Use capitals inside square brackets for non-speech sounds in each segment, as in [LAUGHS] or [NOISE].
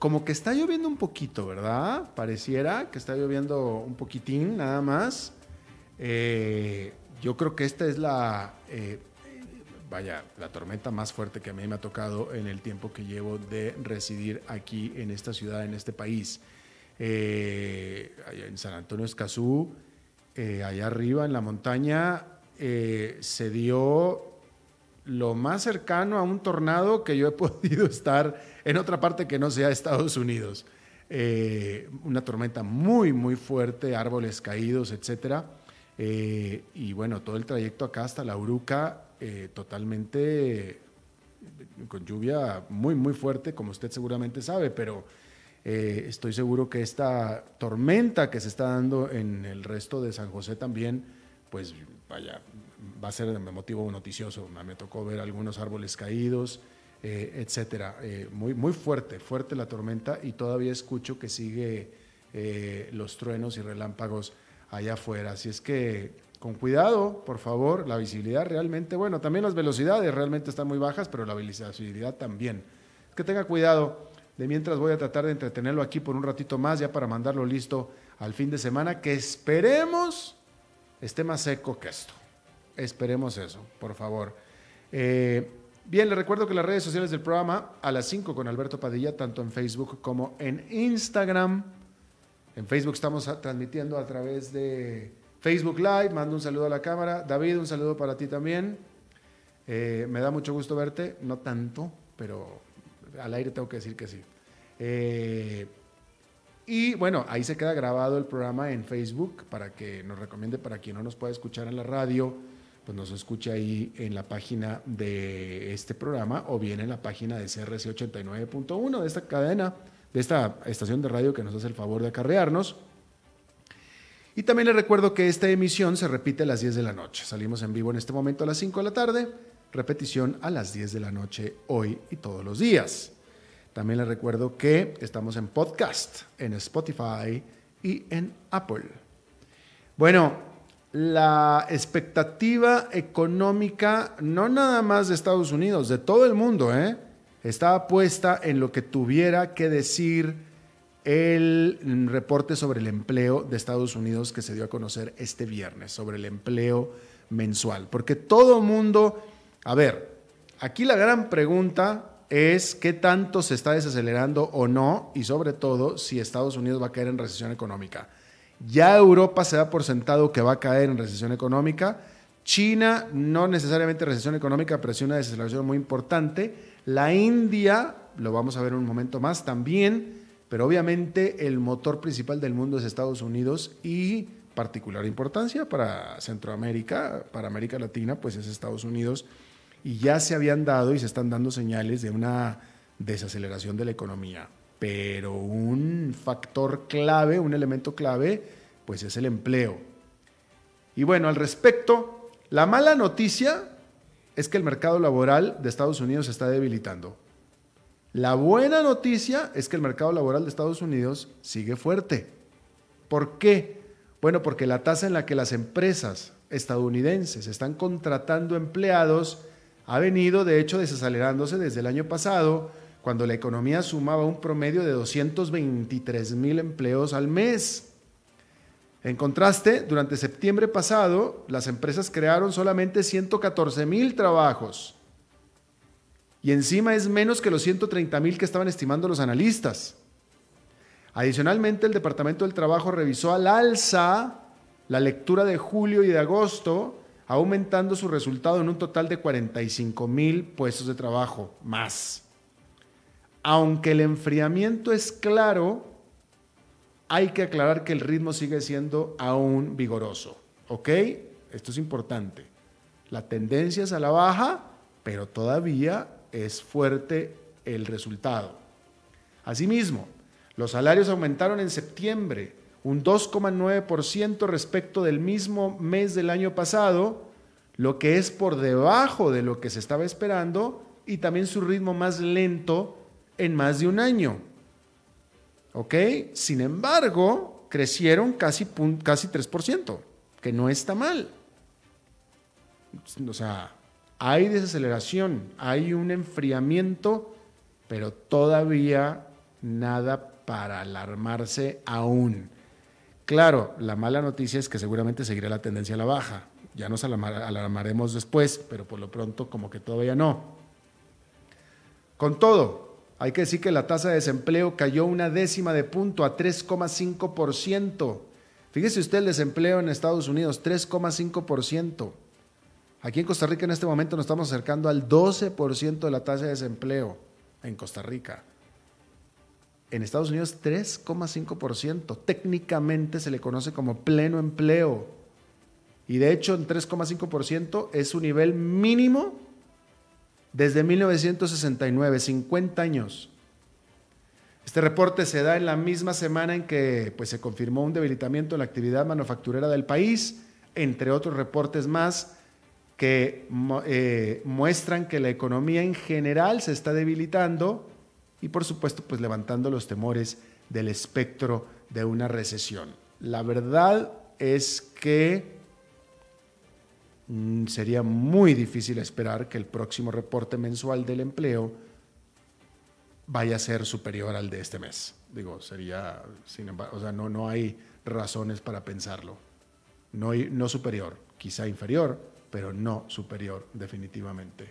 como que está lloviendo un poquito, ¿verdad? Pareciera que está lloviendo un poquitín nada más. Eh, yo creo que esta es la, eh, vaya, la tormenta más fuerte que a mí me ha tocado en el tiempo que llevo de residir aquí en esta ciudad, en este país. Eh, en San Antonio Escazú, allá arriba en la montaña, se dio lo más cercano a un tornado que yo he [LAUGHS] podido estar en otra parte que no sea Estados Unidos. Eh, una tormenta muy, muy fuerte, árboles caídos, etc. Eh, y bueno, todo el trayecto acá hasta la Uruca, eh, totalmente con lluvia muy, muy fuerte, como usted seguramente sabe, pero estoy seguro que esta tormenta que se está dando en el resto de San José también, pues vaya, va a ser motivo noticioso. Me tocó ver algunos árboles caídos, eh, etcétera. Eh, muy, muy fuerte, fuerte la tormenta y todavía escucho que sigue eh, los truenos y relámpagos allá afuera. Así es que con cuidado, por favor, la visibilidad realmente, bueno, también las velocidades realmente están muy bajas, pero la visibilidad también. Que tenga cuidado. De mientras voy a tratar de entretenerlo aquí por un ratito más, ya para mandarlo listo al fin de semana, que esperemos esté más seco que esto. Esperemos eso, por favor. Eh, bien, le recuerdo que las redes sociales del programa a las 5 con Alberto Padilla, tanto en Facebook como en Instagram. En Facebook estamos transmitiendo a través de Facebook Live. Mando un saludo a la cámara. David, un saludo para ti también. Eh, me da mucho gusto verte, no tanto, pero al aire tengo que decir que sí. Eh, y bueno, ahí se queda grabado el programa en Facebook para que nos recomiende para quien no nos pueda escuchar en la radio, pues nos escuche ahí en la página de este programa o bien en la página de CRC 89.1 de esta cadena, de esta estación de radio que nos hace el favor de acarrearnos. Y también les recuerdo que esta emisión se repite a las 10 de la noche. Salimos en vivo en este momento a las 5 de la tarde, repetición a las 10 de la noche hoy y todos los días. También les recuerdo que estamos en podcast, en Spotify y en Apple. Bueno, la expectativa económica, no nada más de Estados Unidos, de todo el mundo, ¿eh? estaba puesta en lo que tuviera que decir el reporte sobre el empleo de Estados Unidos que se dio a conocer este viernes, sobre el empleo mensual. Porque todo mundo, a ver, aquí la gran pregunta es qué tanto se está desacelerando o no y sobre todo si Estados Unidos va a caer en recesión económica. Ya Europa se da por sentado que va a caer en recesión económica. China no necesariamente recesión económica, pero sí una desaceleración muy importante. La India, lo vamos a ver en un momento más también, pero obviamente el motor principal del mundo es Estados Unidos y particular importancia para Centroamérica, para América Latina, pues es Estados Unidos y ya se habían dado y se están dando señales de una desaceleración de la economía. Pero un factor clave, un elemento clave, pues es el empleo. Y bueno, al respecto, la mala noticia es que el mercado laboral de Estados Unidos se está debilitando. La buena noticia es que el mercado laboral de Estados Unidos sigue fuerte. ¿Por qué? Bueno, porque la tasa en la que las empresas estadounidenses están contratando empleados ha venido de hecho desacelerándose desde el año pasado, cuando la economía sumaba un promedio de 223 mil empleos al mes. En contraste, durante septiembre pasado, las empresas crearon solamente 114 mil trabajos. Y encima es menos que los 130 mil que estaban estimando los analistas. Adicionalmente, el Departamento del Trabajo revisó al alza la lectura de julio y de agosto aumentando su resultado en un total de 45 mil puestos de trabajo más. Aunque el enfriamiento es claro, hay que aclarar que el ritmo sigue siendo aún vigoroso. ¿Ok? Esto es importante. La tendencia es a la baja, pero todavía es fuerte el resultado. Asimismo, los salarios aumentaron en septiembre un 2,9% respecto del mismo mes del año pasado, lo que es por debajo de lo que se estaba esperando y también su ritmo más lento en más de un año. ¿Ok? Sin embargo, crecieron casi, casi 3%, que no está mal. O sea, hay desaceleración, hay un enfriamiento, pero todavía nada para alarmarse aún. Claro, la mala noticia es que seguramente seguirá la tendencia a la baja. Ya nos alarmaremos después, pero por lo pronto como que todavía no. Con todo, hay que decir que la tasa de desempleo cayó una décima de punto a 3,5%. Fíjese usted el desempleo en Estados Unidos, 3,5%. Aquí en Costa Rica en este momento nos estamos acercando al 12% de la tasa de desempleo en Costa Rica. En Estados Unidos 3,5%. Técnicamente se le conoce como pleno empleo. Y de hecho en 3,5% es su nivel mínimo desde 1969, 50 años. Este reporte se da en la misma semana en que pues, se confirmó un debilitamiento en la actividad manufacturera del país, entre otros reportes más que eh, muestran que la economía en general se está debilitando y por supuesto pues levantando los temores del espectro de una recesión. La verdad es que sería muy difícil esperar que el próximo reporte mensual del empleo vaya a ser superior al de este mes. Digo, sería, sin embargo, o sea, no, no hay razones para pensarlo. No, no superior, quizá inferior, pero no superior definitivamente.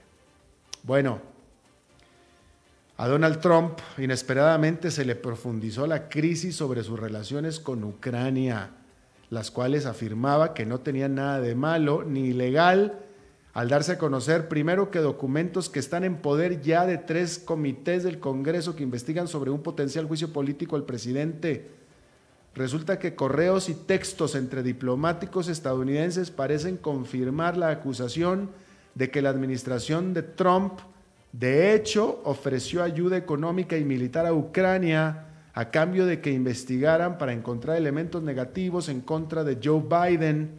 Bueno, a Donald Trump inesperadamente se le profundizó la crisis sobre sus relaciones con Ucrania, las cuales afirmaba que no tenían nada de malo ni ilegal al darse a conocer primero que documentos que están en poder ya de tres comités del Congreso que investigan sobre un potencial juicio político al presidente. Resulta que correos y textos entre diplomáticos estadounidenses parecen confirmar la acusación de que la administración de Trump de hecho, ofreció ayuda económica y militar a Ucrania a cambio de que investigaran para encontrar elementos negativos en contra de Joe Biden,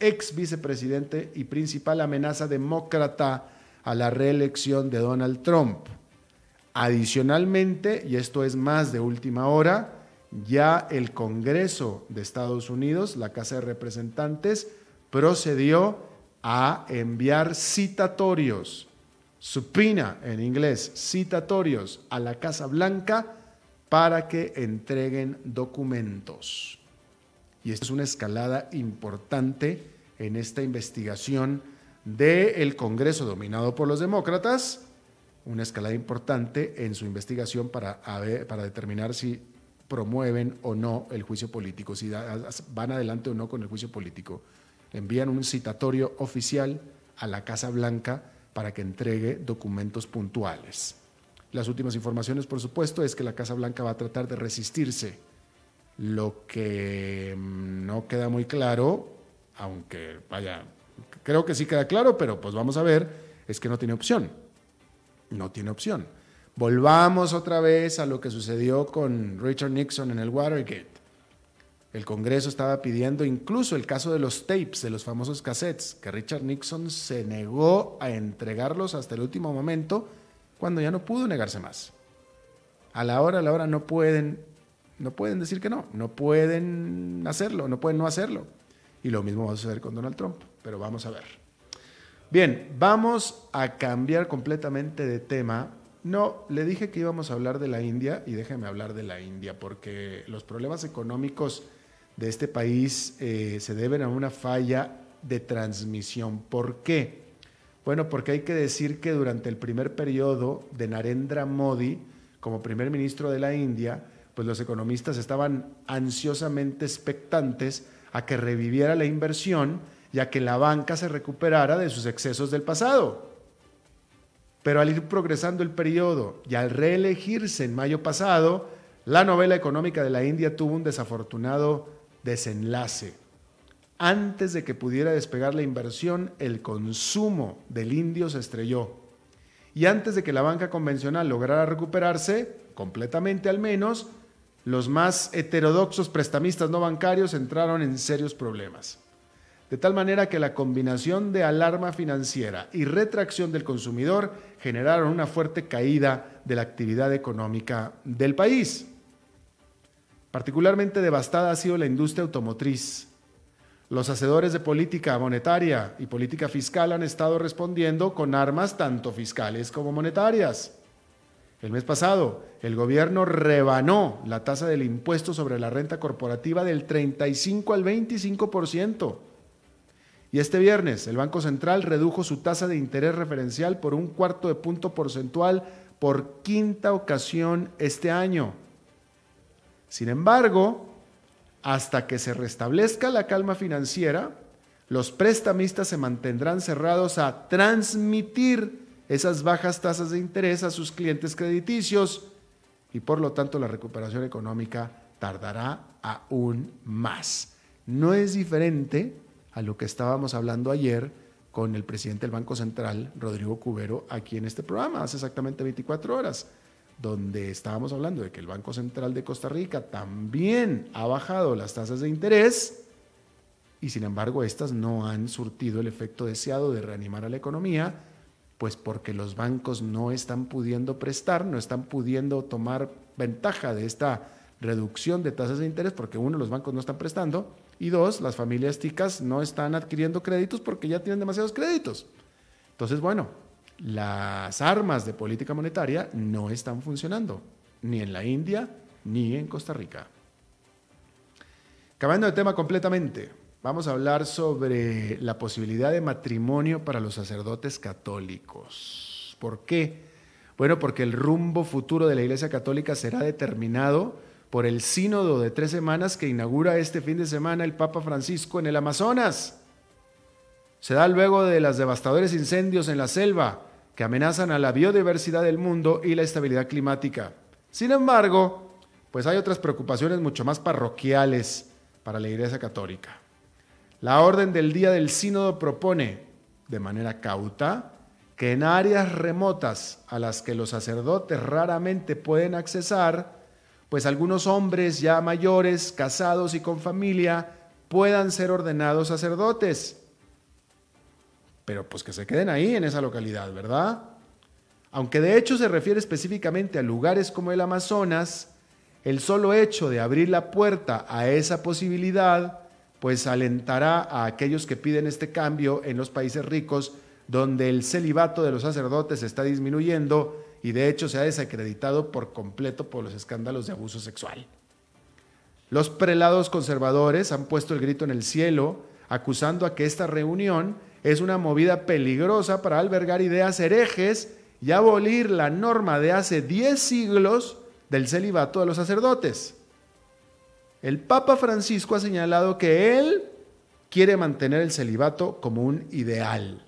ex vicepresidente y principal amenaza demócrata a la reelección de Donald Trump. Adicionalmente, y esto es más de última hora, ya el Congreso de Estados Unidos, la Casa de Representantes, procedió a enviar citatorios supina en inglés, citatorios a la Casa Blanca para que entreguen documentos. Y esta es una escalada importante en esta investigación del Congreso dominado por los demócratas, una escalada importante en su investigación para, para determinar si promueven o no el juicio político, si van adelante o no con el juicio político. Envían un citatorio oficial a la Casa Blanca para que entregue documentos puntuales. Las últimas informaciones, por supuesto, es que la Casa Blanca va a tratar de resistirse. Lo que mm, no queda muy claro, aunque vaya, creo que sí queda claro, pero pues vamos a ver, es que no tiene opción. No tiene opción. Volvamos otra vez a lo que sucedió con Richard Nixon en el Watergate. El Congreso estaba pidiendo incluso el caso de los tapes, de los famosos cassettes, que Richard Nixon se negó a entregarlos hasta el último momento, cuando ya no pudo negarse más. A la hora, a la hora no pueden, no pueden decir que no, no pueden hacerlo, no pueden no hacerlo. Y lo mismo va a suceder con Donald Trump, pero vamos a ver. Bien, vamos a cambiar completamente de tema. No, le dije que íbamos a hablar de la India y déjeme hablar de la India porque los problemas económicos de este país eh, se deben a una falla de transmisión. ¿Por qué? Bueno, porque hay que decir que durante el primer periodo de Narendra Modi como primer ministro de la India, pues los economistas estaban ansiosamente expectantes a que reviviera la inversión ya que la banca se recuperara de sus excesos del pasado. Pero al ir progresando el periodo y al reelegirse en mayo pasado, la novela económica de la India tuvo un desafortunado desenlace. Antes de que pudiera despegar la inversión, el consumo del indio se estrelló. Y antes de que la banca convencional lograra recuperarse, completamente al menos, los más heterodoxos prestamistas no bancarios entraron en serios problemas. De tal manera que la combinación de alarma financiera y retracción del consumidor generaron una fuerte caída de la actividad económica del país. Particularmente devastada ha sido la industria automotriz. Los hacedores de política monetaria y política fiscal han estado respondiendo con armas tanto fiscales como monetarias. El mes pasado, el gobierno rebanó la tasa del impuesto sobre la renta corporativa del 35 al 25%. Y este viernes, el Banco Central redujo su tasa de interés referencial por un cuarto de punto porcentual por quinta ocasión este año. Sin embargo, hasta que se restablezca la calma financiera, los prestamistas se mantendrán cerrados a transmitir esas bajas tasas de interés a sus clientes crediticios y por lo tanto la recuperación económica tardará aún más. No es diferente a lo que estábamos hablando ayer con el presidente del Banco Central, Rodrigo Cubero, aquí en este programa, hace exactamente 24 horas, donde estábamos hablando de que el Banco Central de Costa Rica también ha bajado las tasas de interés y sin embargo estas no han surtido el efecto deseado de reanimar a la economía pues porque los bancos no están pudiendo prestar, no están pudiendo tomar ventaja de esta reducción de tasas de interés, porque uno, los bancos no están prestando, y dos, las familias ticas no están adquiriendo créditos porque ya tienen demasiados créditos. Entonces, bueno, las armas de política monetaria no están funcionando, ni en la India ni en Costa Rica. Cambiando de tema completamente, vamos a hablar sobre la posibilidad de matrimonio para los sacerdotes católicos. ¿Por qué? Bueno, porque el rumbo futuro de la Iglesia Católica será determinado por el sínodo de tres semanas que inaugura este fin de semana el Papa Francisco en el Amazonas. Se da luego de los devastadores incendios en la selva que amenazan a la biodiversidad del mundo y la estabilidad climática. Sin embargo, pues hay otras preocupaciones mucho más parroquiales para la Iglesia Católica. La orden del día del sínodo propone, de manera cauta, que en áreas remotas a las que los sacerdotes raramente pueden accesar, pues algunos hombres ya mayores, casados y con familia, puedan ser ordenados sacerdotes. Pero pues que se queden ahí en esa localidad, ¿verdad? Aunque de hecho se refiere específicamente a lugares como el Amazonas, el solo hecho de abrir la puerta a esa posibilidad pues alentará a aquellos que piden este cambio en los países ricos, donde el celibato de los sacerdotes está disminuyendo y de hecho se ha desacreditado por completo por los escándalos de abuso sexual. Los prelados conservadores han puesto el grito en el cielo, acusando a que esta reunión es una movida peligrosa para albergar ideas herejes y abolir la norma de hace 10 siglos del celibato de los sacerdotes. El Papa Francisco ha señalado que él quiere mantener el celibato como un ideal.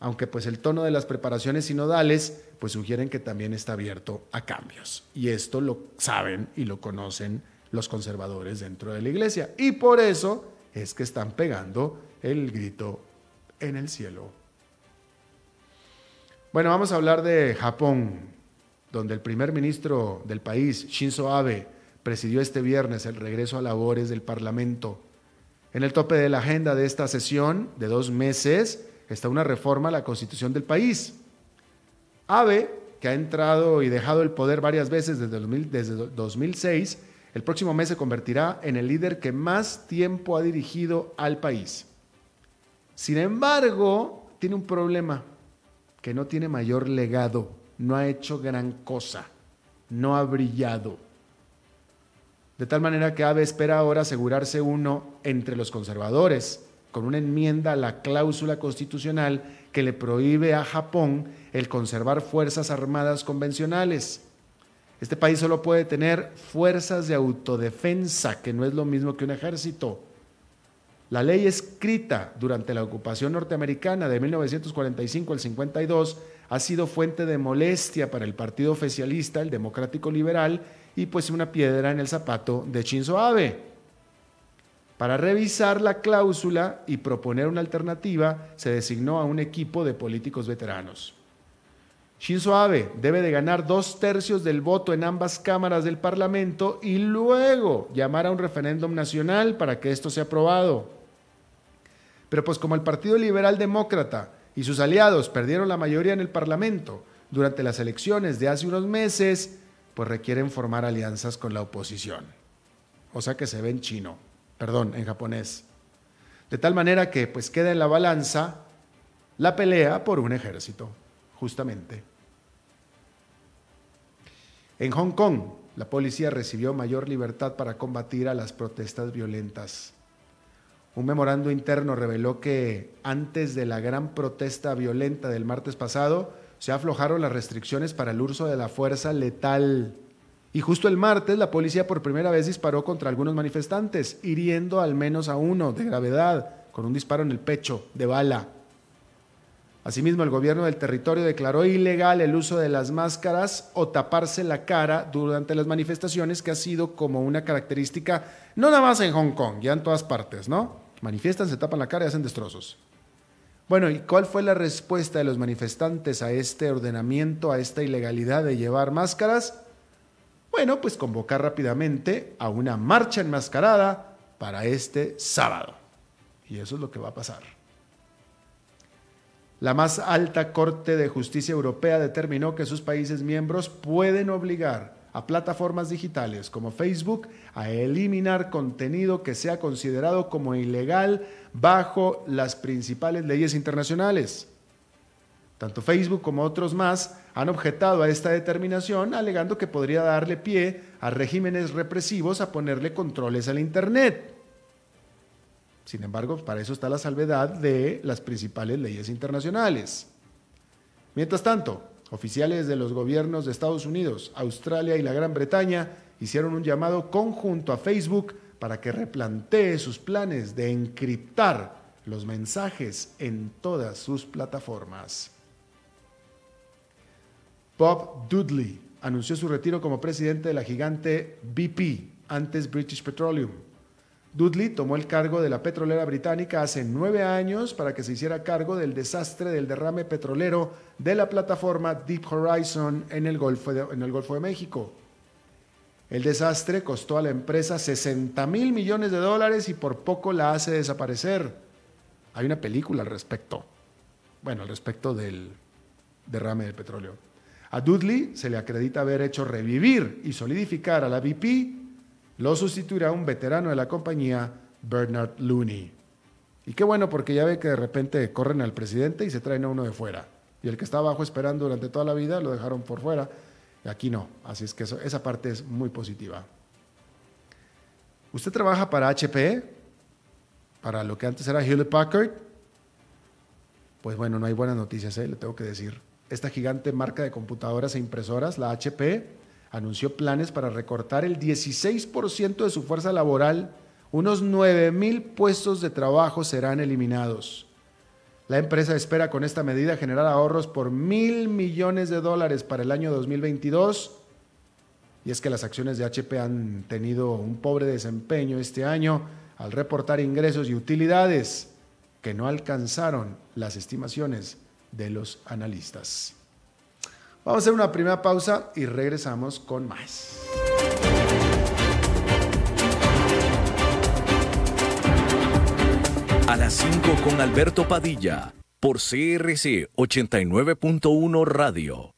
Aunque pues el tono de las preparaciones sinodales pues sugieren que también está abierto a cambios. Y esto lo saben y lo conocen los conservadores dentro de la iglesia. Y por eso es que están pegando el grito en el cielo. Bueno, vamos a hablar de Japón, donde el primer ministro del país, Shinzo Abe, presidió este viernes el regreso a labores del Parlamento. En el tope de la agenda de esta sesión de dos meses está una reforma a la constitución del país. Abe, que ha entrado y dejado el poder varias veces desde, desde 2006, el próximo mes se convertirá en el líder que más tiempo ha dirigido al país. Sin embargo, tiene un problema, que no tiene mayor legado, no ha hecho gran cosa, no ha brillado. De tal manera que Abe espera ahora asegurarse uno entre los conservadores, con una enmienda a la cláusula constitucional que le prohíbe a Japón el conservar fuerzas armadas convencionales. Este país solo puede tener fuerzas de autodefensa, que no es lo mismo que un ejército. La ley escrita durante la ocupación norteamericana de 1945 al 52 ha sido fuente de molestia para el partido oficialista, el democrático liberal, y pues una piedra en el zapato de Shinzo Abe. Para revisar la cláusula y proponer una alternativa, se designó a un equipo de políticos veteranos. Shinzo Abe debe de ganar dos tercios del voto en ambas cámaras del Parlamento y luego llamar a un referéndum nacional para que esto sea aprobado. Pero pues como el Partido Liberal Demócrata y sus aliados perdieron la mayoría en el Parlamento durante las elecciones de hace unos meses, pues requieren formar alianzas con la oposición. O sea que se ve en chino, perdón, en japonés. De tal manera que pues queda en la balanza la pelea por un ejército, justamente. En Hong Kong, la policía recibió mayor libertad para combatir a las protestas violentas. Un memorando interno reveló que antes de la gran protesta violenta del martes pasado, se aflojaron las restricciones para el uso de la fuerza letal. Y justo el martes la policía por primera vez disparó contra algunos manifestantes, hiriendo al menos a uno de gravedad, con un disparo en el pecho, de bala. Asimismo, el gobierno del territorio declaró ilegal el uso de las máscaras o taparse la cara durante las manifestaciones, que ha sido como una característica, no nada más en Hong Kong, ya en todas partes, ¿no? Manifiestan, se tapan la cara y hacen destrozos. Bueno, ¿y cuál fue la respuesta de los manifestantes a este ordenamiento, a esta ilegalidad de llevar máscaras? Bueno, pues convocar rápidamente a una marcha enmascarada para este sábado. Y eso es lo que va a pasar. La más alta Corte de Justicia Europea determinó que sus países miembros pueden obligar a plataformas digitales como Facebook a eliminar contenido que sea considerado como ilegal bajo las principales leyes internacionales. Tanto Facebook como otros más han objetado a esta determinación alegando que podría darle pie a regímenes represivos a ponerle controles al Internet. Sin embargo, para eso está la salvedad de las principales leyes internacionales. Mientras tanto, Oficiales de los gobiernos de Estados Unidos, Australia y la Gran Bretaña hicieron un llamado conjunto a Facebook para que replantee sus planes de encriptar los mensajes en todas sus plataformas. Bob Dudley anunció su retiro como presidente de la gigante BP, antes British Petroleum. Dudley tomó el cargo de la petrolera británica hace nueve años para que se hiciera cargo del desastre del derrame petrolero de la plataforma Deep Horizon en el Golfo de, México. El desastre costó a la empresa 60 mil millones de dólares y por poco la hace desaparecer. Hay una película al respecto. Bueno, al respecto del derrame de petróleo. A Dudley se le acredita haber hecho revivir y solidificar a la BP lo sustituirá un veterano de la compañía, Bernard Looney. Y qué bueno, porque ya ve que de repente corren al presidente y se traen a uno de fuera. Y el que está abajo esperando durante toda la vida lo dejaron por fuera. Y aquí no. Así es que esa parte es muy positiva. ¿Usted trabaja para HP? ¿Para lo que antes era Hewlett Packard? Pues bueno, no hay buenas noticias, ¿eh? le tengo que decir. Esta gigante marca de computadoras e impresoras, la HP, anunció planes para recortar el 16% de su fuerza laboral, unos 9 mil puestos de trabajo serán eliminados. La empresa espera con esta medida generar ahorros por mil millones de dólares para el año 2022. Y es que las acciones de HP han tenido un pobre desempeño este año al reportar ingresos y utilidades que no alcanzaron las estimaciones de los analistas. Vamos a hacer una primera pausa y regresamos con más. A las 5 con Alberto Padilla, por CRC 89.1 Radio.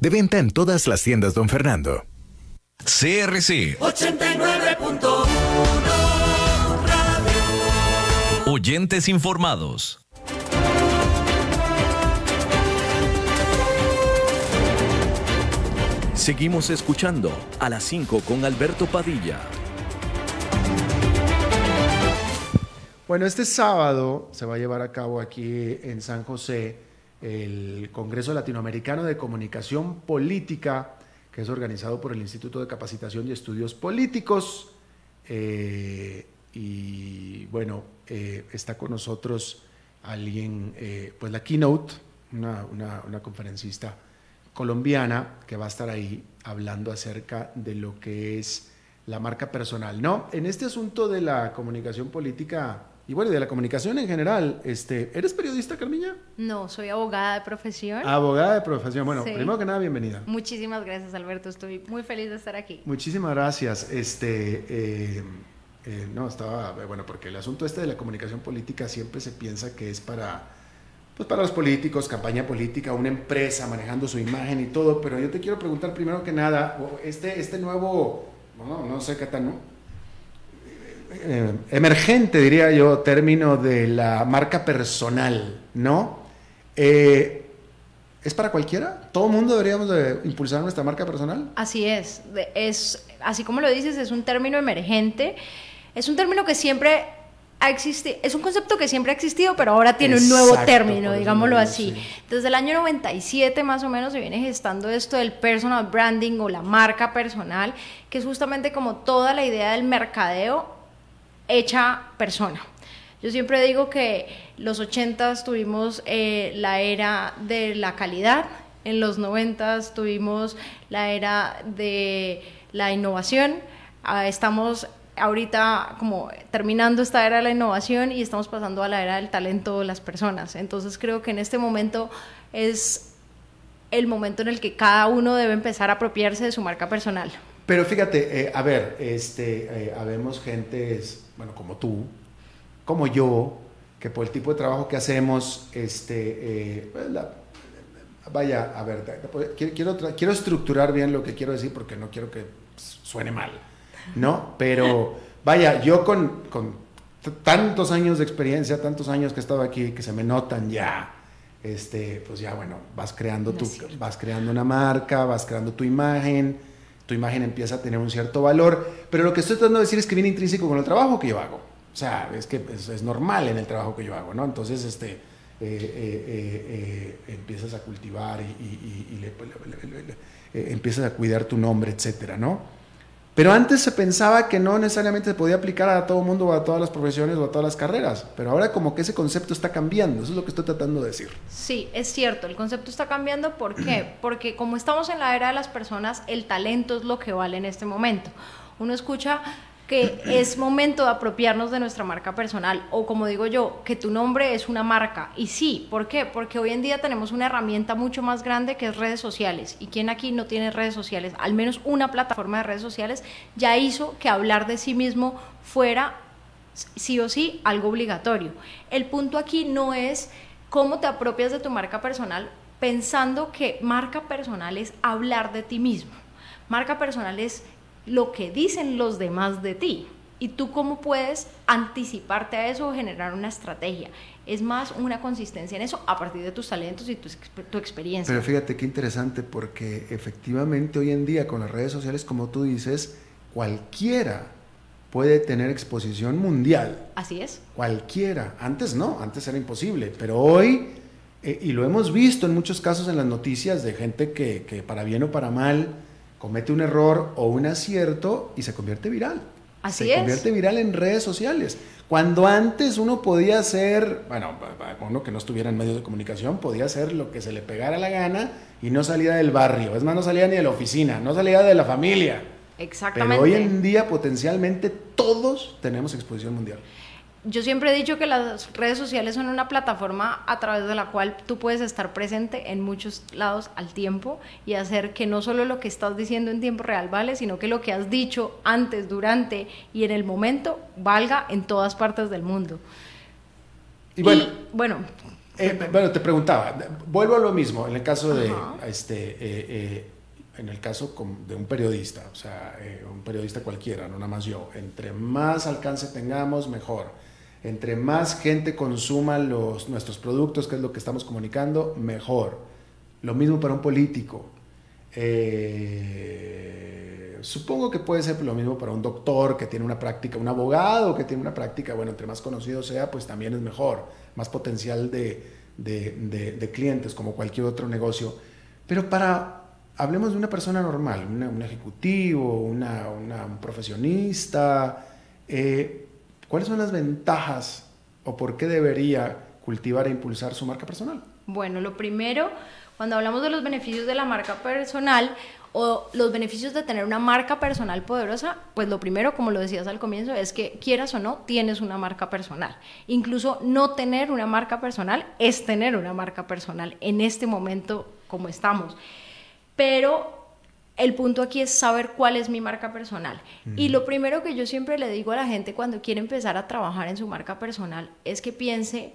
De venta en todas las tiendas, don Fernando. CRC 89.1 Oyentes informados. Seguimos escuchando a las 5 con Alberto Padilla. Bueno, este sábado se va a llevar a cabo aquí en San José el Congreso Latinoamericano de Comunicación Política, que es organizado por el Instituto de Capacitación y Estudios Políticos. Eh, y bueno, eh, está con nosotros alguien, eh, pues la keynote, una, una, conferencista colombiana que va a estar ahí hablando acerca de lo que es la marca personal. No, en este asunto de la comunicación política y bueno, de la comunicación en general, este, ¿eres periodista, Carmiña? No, soy abogada de profesión. Abogada de profesión. Bueno, primero que nada, bienvenida. Muchísimas gracias, Alberto. Estoy muy feliz de estar aquí. Muchísimas gracias. Este, eh, eh, no, estaba, bueno, porque el asunto este de la comunicación política siempre se piensa que es para, pues para los políticos, campaña política, una empresa manejando su imagen y todo, pero yo te quiero preguntar primero que nada, este, este nuevo, no, no sé qué tal, ¿no? Eh, emergente, diría yo, término de la marca personal, ¿no? Eh, ¿Es para cualquiera? ¿Todo el mundo deberíamos de impulsar nuestra marca personal? Así es. es. Así como lo dices, es un término emergente. Es un término que siempre ha existido, es un concepto que siempre ha existido, pero ahora tiene un nuevo término, digámoslo así. Desde el año 97 más o menos se viene gestando esto del personal branding o la marca personal, que es justamente como toda la idea del mercadeo hecha persona. Yo siempre digo que los 80 tuvimos eh, la era de la calidad, en los 90 tuvimos la era de la innovación, ah, estamos ahorita como terminando esta era de la innovación y estamos pasando a la era del talento de las personas. Entonces creo que en este momento es el momento en el que cada uno debe empezar a apropiarse de su marca personal. Pero fíjate, eh, a ver, este, eh, habemos gentes bueno, como tú, como yo, que por el tipo de trabajo que hacemos, este, eh, pues vaya, a ver, quiero, quiero, estructurar bien lo que quiero decir porque no quiero que suene mal, ¿no? Pero vaya, yo con, tantos años de experiencia, tantos años que he estado aquí, que se me notan ya, este, pues ya, bueno, vas creando, tu, vas creando una marca, vas creando tu imagen, tu imagen empieza a tener un cierto valor, pero lo que estoy tratando de decir es que viene intrínseco con el trabajo que yo hago. O sea, es que es, normal en el trabajo que yo hago, ¿no? Entonces, este, eh, eh, eh, empiezas a cultivar y, empiezas a cuidar tu nombre, etcétera, ¿no? Pero antes se pensaba que no necesariamente se podía aplicar a todo el mundo o a todas las profesiones o a todas las carreras, pero ahora como que ese concepto está cambiando, eso es lo que estoy tratando de decir. Sí, es cierto, el concepto está cambiando, ¿por qué? [CLEARS THROAT] Porque como estamos en la era de las personas, el talento es lo que vale en este momento. Uno escucha que es momento de apropiarnos de nuestra marca personal o como digo yo, que tu nombre es una marca. Y sí, ¿por qué? Porque hoy en día tenemos una herramienta mucho más grande que es redes sociales. ¿Y quién aquí no tiene redes sociales? Al menos una plataforma de redes sociales ya hizo que hablar de sí mismo fuera sí o sí algo obligatorio. El punto aquí no es cómo te apropias de tu marca personal pensando que marca personal es hablar de ti mismo. Marca personal es lo que dicen los demás de ti. ¿Y tú cómo puedes anticiparte a eso o generar una estrategia? Es más una consistencia en eso a partir de tus talentos y tu, tu, experiencia. Pero fíjate qué interesante porque efectivamente hoy en día con las redes sociales, como tú dices, cualquiera puede tener exposición mundial. Así es. Cualquiera. Antes no, antes era imposible, pero hoy, eh, y lo hemos visto en muchos casos en las noticias de gente que, que para bien o para mal, comete un error o un acierto y se convierte viral. Así se es. convierte viral en redes sociales. Cuando antes uno podía hacer, bueno, uno que no estuviera en medios de comunicación, podía hacer lo que se le pegara la gana y no salía del barrio. Es más, no salía ni de la oficina, no salía de la familia. Exactamente. Pero hoy en día potencialmente todos tenemos exposición mundial. Yo siempre he dicho que las redes sociales son una plataforma a través de la cual tú puedes estar presente en muchos lados al tiempo y hacer que no solo lo que estás diciendo en tiempo real vale, sino que lo que has dicho antes, durante y en el momento valga en todas partes del mundo. Y bueno, Y, bueno, eh, bueno, te preguntaba, vuelvo a lo mismo, en el caso de, Ajá. este, eh, eh, en el caso de un periodista, o sea, un periodista cualquiera, no nada más yo, entre más alcance tengamos, mejor. Entre más gente consuma los, nuestros productos, que es lo que estamos comunicando, mejor. Lo mismo para un político. Eh, supongo que puede ser lo mismo para un doctor que tiene una práctica, un abogado que tiene una práctica, bueno, entre más conocido sea, pues también es mejor, más potencial de, de- de- clientes como cualquier otro negocio. Pero para, hablemos de una persona normal, un ejecutivo, una- una- un profesionista, eh, ¿cuáles son las ventajas o por qué debería cultivar e impulsar su marca personal? Bueno, lo primero, cuando hablamos de los beneficios de la marca personal o los beneficios de tener una marca personal poderosa, pues lo primero, como lo decías al comienzo, es que quieras o no, tienes una marca personal. Incluso no tener una marca personal es tener una marca personal en este momento como estamos. Pero el punto aquí es saber cuál es mi marca personal. Y lo primero que yo siempre le digo a la gente cuando quiere empezar a trabajar en su marca personal es que piense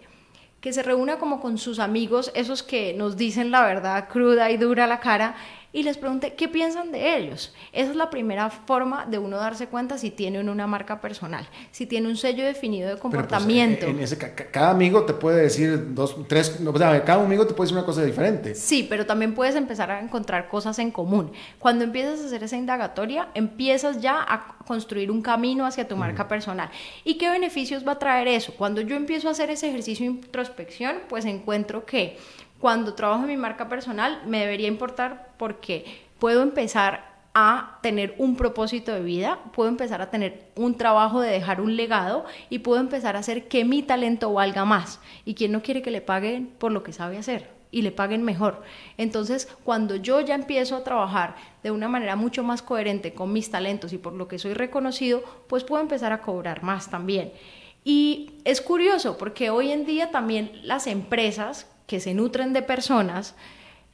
que se reúna como con sus amigos, esos que nos dicen la verdad cruda y dura a la cara, y les pregunte qué piensan de ellos. Esa es la primera forma de uno darse cuenta si tiene una marca personal, si tiene un sello definido de pues, comportamiento. en- en ese ca- ca- cada amigo te puede decir dos, tres, no, o sea, cada amigo te puede decir una cosa diferente. Sí, pero también puedes empezar a encontrar cosas en común. Cuando empiezas a hacer esa indagatoria, empiezas ya a construir un camino hacia tu marca personal. ¿Y qué beneficios va a traer eso? Cuando yo empiezo a hacer ese ejercicio de introspección, pues encuentro que cuando trabajo en mi marca personal me debería importar porque puedo empezar a tener un propósito de vida, puedo empezar a tener un trabajo de dejar un legado y puedo empezar a hacer que mi talento valga más. ¿Y quién no quiere que le paguen por lo que sabe hacer? y le paguen mejor. Entonces, cuando yo ya empiezo a trabajar de una manera mucho más coherente con mis talentos y por lo que soy reconocido, pues puedo empezar a cobrar más también. Y es curioso porque hoy en día también las empresas que se nutren de personas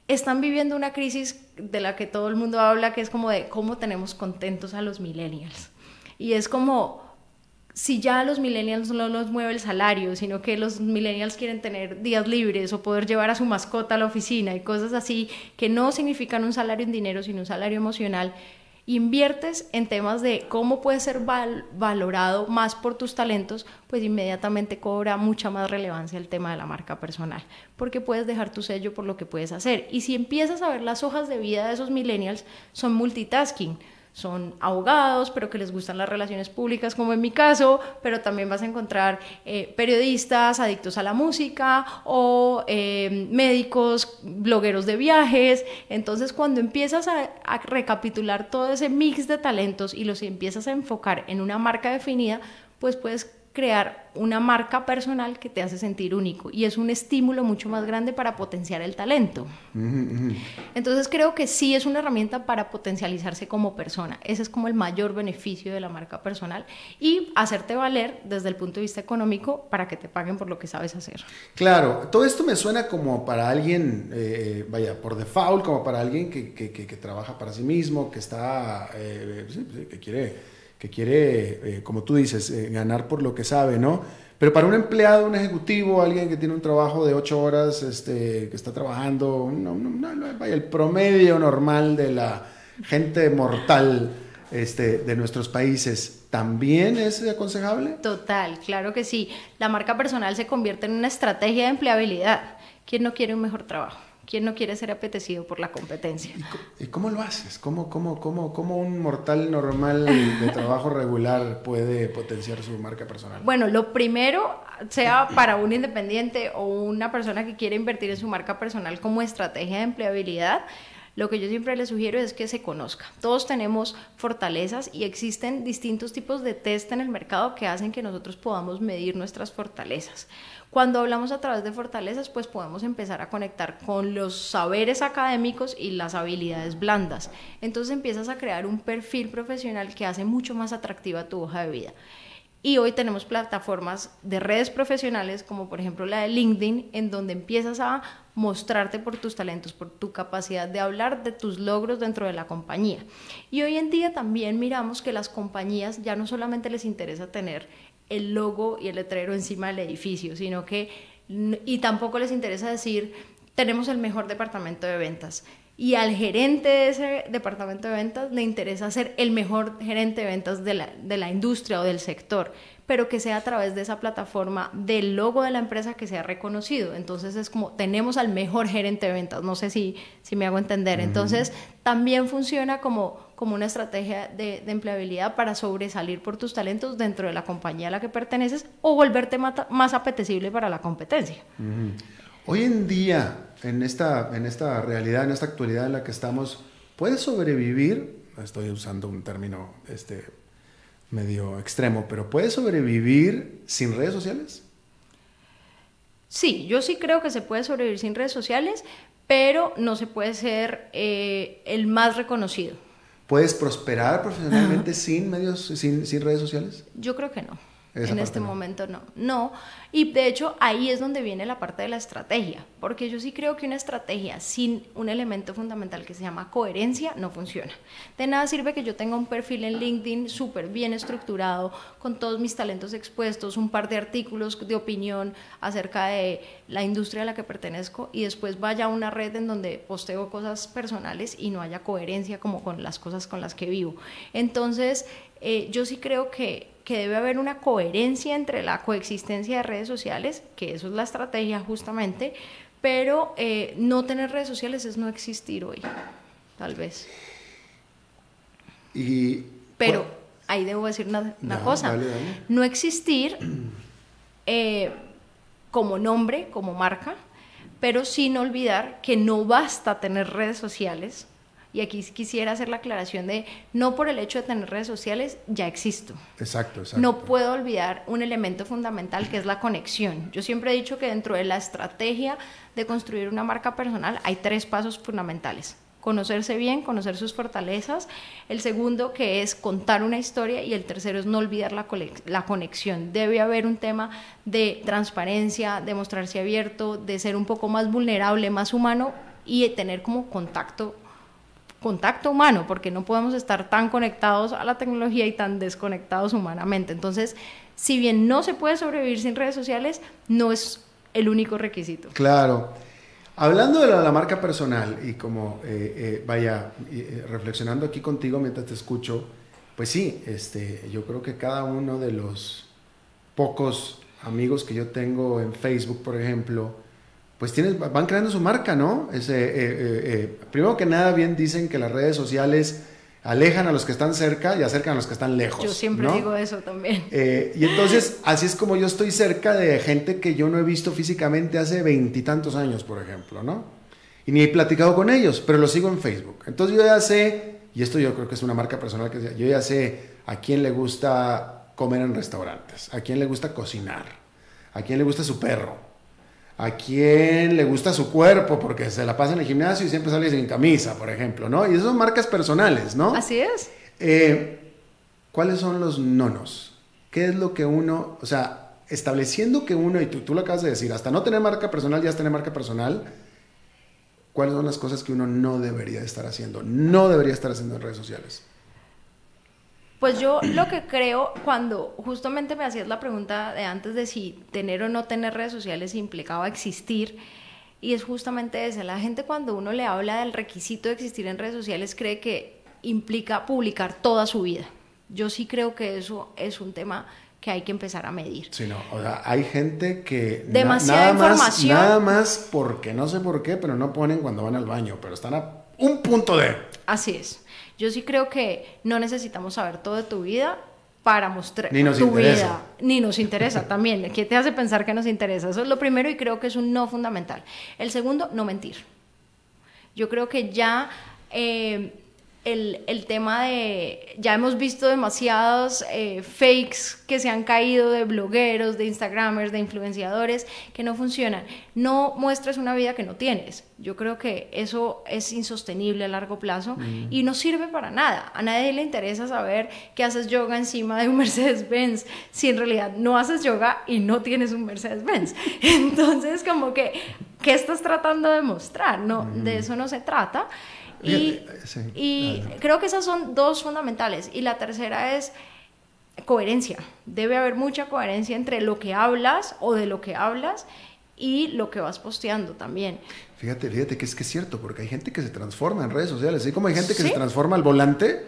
están viviendo una crisis de la que todo el mundo habla, que es como de cómo tenemos contentos a los millennials. Y es como, si ya a los millennials no los mueve el salario, sino que los millennials quieren tener días libres o poder llevar a su mascota a la oficina y cosas así, que no significan un salario en dinero, sino un salario emocional, inviertes en temas de cómo puedes ser val valorado más por tus talentos, pues inmediatamente cobra mucha más relevancia el tema de la marca personal, porque puedes dejar tu sello por lo que puedes hacer. Y si empiezas a ver las hojas de vida de esos millennials, son multitasking son abogados, pero que les gustan las relaciones públicas, como en mi caso, pero también vas a encontrar eh, periodistas adictos a la música o eh, médicos, blogueros de viajes. Entonces, cuando empiezas a, a recapitular todo ese mix de talentos y los empiezas a enfocar en una marca definida, pues puedes crear una marca personal que te hace sentir único y es un estímulo mucho más grande para potenciar el talento. Entonces creo que sí es una herramienta para potencializarse como persona. Ese es como el mayor beneficio de la marca personal y hacerte valer desde el punto de vista económico para que te paguen por lo que sabes hacer. Claro, todo esto me suena como para alguien, eh, vaya, por default, como para alguien que, que, trabaja para sí mismo, que está, eh, que quiere que quiere, eh, como tú dices, eh, ganar por lo que sabe, ¿no? Pero para un empleado, un ejecutivo, alguien que tiene un trabajo de ocho horas, este, que está trabajando, el promedio normal de la gente mortal este, de nuestros países, ¿también es aconsejable? Total, claro que sí. La marca personal se convierte en una estrategia de empleabilidad. ¿Quién no quiere un mejor trabajo? ¿Quién no quiere ser apetecido por la competencia? ¿Y cómo lo haces? ¿Cómo, cómo, cómo, cómo un mortal normal de trabajo regular puede potenciar su marca personal? Bueno, lo primero, sea para un independiente o una persona que quiere invertir en su marca personal como estrategia de empleabilidad, lo que yo siempre les sugiero es que se conozca. Todos tenemos fortalezas y existen distintos tipos de test en el mercado que hacen que nosotros podamos medir nuestras fortalezas. Cuando hablamos a través de fortalezas, pues podemos empezar a conectar con los saberes académicos y las habilidades blandas. Entonces empiezas a crear un perfil profesional que hace mucho más atractiva tu hoja de vida. Y hoy tenemos plataformas de redes profesionales como por ejemplo la de LinkedIn, en donde empiezas a mostrarte por tus talentos, por tu capacidad de hablar de tus logros dentro de la compañía. Y hoy en día también miramos que las compañías ya no solamente les interesa tener el logo y el letrero encima del edificio, sino que, y tampoco les interesa decir, tenemos el mejor departamento de ventas. Y al gerente de ese departamento de ventas le interesa ser el mejor gerente de ventas de la, de la industria o del sector pero que sea a través de esa plataforma del logo de la empresa que sea reconocido. Entonces es como tenemos al mejor gerente de ventas, no sé si, si me hago entender. Entonces también funciona como, como una estrategia de, empleabilidad para sobresalir por tus talentos dentro de la compañía a la que perteneces o volverte más apetecible para la competencia. Hoy en día, en esta, en esta realidad, en esta actualidad en la que estamos, ¿puedes sobrevivir? Estoy usando un término este, medio extremo, pero ¿puede sobrevivir sin redes sociales? Sí, yo sí creo que se puede sobrevivir sin redes sociales, pero no se puede ser eh, el más reconocido. ¿Puedes prosperar profesionalmente sin medios, sin, sin redes sociales? Yo creo que no en este momento no. No, y de hecho ahí es donde viene la parte de la estrategia, porque yo sí creo que una estrategia sin un elemento fundamental que se llama coherencia no funciona. De nada sirve que yo tenga un perfil en LinkedIn súper bien estructurado, con todos mis talentos expuestos, un par de artículos de opinión acerca de la industria a la que pertenezco y después vaya a una red en donde posteo cosas personales y no haya coherencia como con las cosas con las que vivo. Entonces, eh, yo sí creo que que debe haber una coherencia entre la coexistencia de redes sociales, que eso es la estrategia justamente, pero eh, no tener redes sociales es no existir hoy, tal vez. Y, pero ahí debo decir una, cosa, no existir [CLEARS THROAT] eh, como nombre, como marca, pero sin olvidar que no basta tener redes sociales y aquí quisiera hacer la aclaración de, no por el hecho de tener redes sociales, ya existo. Exacto, exacto. No puedo olvidar un elemento fundamental que es la conexión. Yo siempre he dicho que dentro de la estrategia de construir una marca personal hay tres pasos fundamentales conocerse bien, conocer sus fortalezas, el segundo que es contar una historia y el tercero es no olvidar la, la, conexión. Debe haber un tema de transparencia, de mostrarse abierto, de ser un poco más vulnerable, más humano y tener como contacto contacto humano, porque no podemos estar tan conectados a la tecnología y tan desconectados humanamente. Entonces, si bien no se puede sobrevivir sin redes sociales, no es el único requisito. Claro. Hablando de la, marca personal y como, eh, eh, vaya, eh, reflexionando aquí contigo mientras te escucho, pues sí, este, yo creo que cada uno de los pocos amigos que yo tengo en Facebook, por ejemplo, pues tienes, van creando su marca, ¿no? Eh, eh, eh, primero que nada, bien dicen que las redes sociales alejan a los que están cerca y acercan a los que están lejos. Yo siempre digo eso también. y entonces, así es como yo estoy cerca de gente que yo no he visto físicamente hace veintitantos años, por ejemplo, ¿no? Y ni he platicado con ellos, pero los sigo en Facebook. Entonces yo ya sé, y esto yo creo que es una marca personal, que yo ya sé a quién le gusta comer en restaurantes, a quién le gusta cocinar, a quién le gusta su perro, a quién le gusta su cuerpo porque se la pasa en el gimnasio y siempre sale sin camisa, por ejemplo, ¿no? Y esas son marcas personales, ¿no? Así es. Eh, ¿Cuáles son los nonos? ¿Qué es lo que uno, o sea, estableciendo que uno, y tú, tú lo acabas de decir, hasta no tener marca personal, ya es tener marca personal, ¿cuáles son las cosas que uno no debería estar haciendo? No debería estar haciendo en redes sociales. Pues yo lo que creo, cuando justamente me hacías la pregunta de antes de si tener o no tener redes sociales implicaba existir, y es justamente esa, la gente cuando uno le habla del requisito de existir en redes sociales cree que implica publicar toda su vida. Yo sí creo que eso es un tema que hay que empezar a medir. Sí, no, o sea, hay gente que demasiada nada información, más, nada más porque no sé por qué, pero no ponen cuando van al baño, pero están a un punto de. Así es. Yo sí creo que no necesitamos saber todo de tu vida para mostrar Ni nos tu interesa. vida. Ni nos interesa [LAUGHS] también. ¿Qué te hace pensar que nos interesa? Eso es lo primero y creo que es un no fundamental. El segundo, no mentir. Yo creo que ya... Eh, el, tema de, ya hemos visto demasiados eh, fakes que se han caído de blogueros, de instagramers, de influenciadores, que no funcionan. No muestres una vida que no tienes. Yo creo que eso es insostenible a largo plazo mm. y no sirve para nada. A nadie le interesa saber que haces yoga encima de un [LAUGHS] Mercedes-Benz si en realidad no haces yoga y no tienes un Mercedes-Benz. [LAUGHS] Entonces, como que, ¿qué estás tratando de mostrar? No, de mm. eso no se trata. Y, y creo que esas son dos fundamentales. Y la tercera es coherencia. Debe haber mucha coherencia entre lo que hablas o de lo que hablas y lo que vas posteando también. Fíjate, fíjate que es que es cierto, porque hay gente que se transforma en redes sociales. Así como hay gente que se transforma al volante,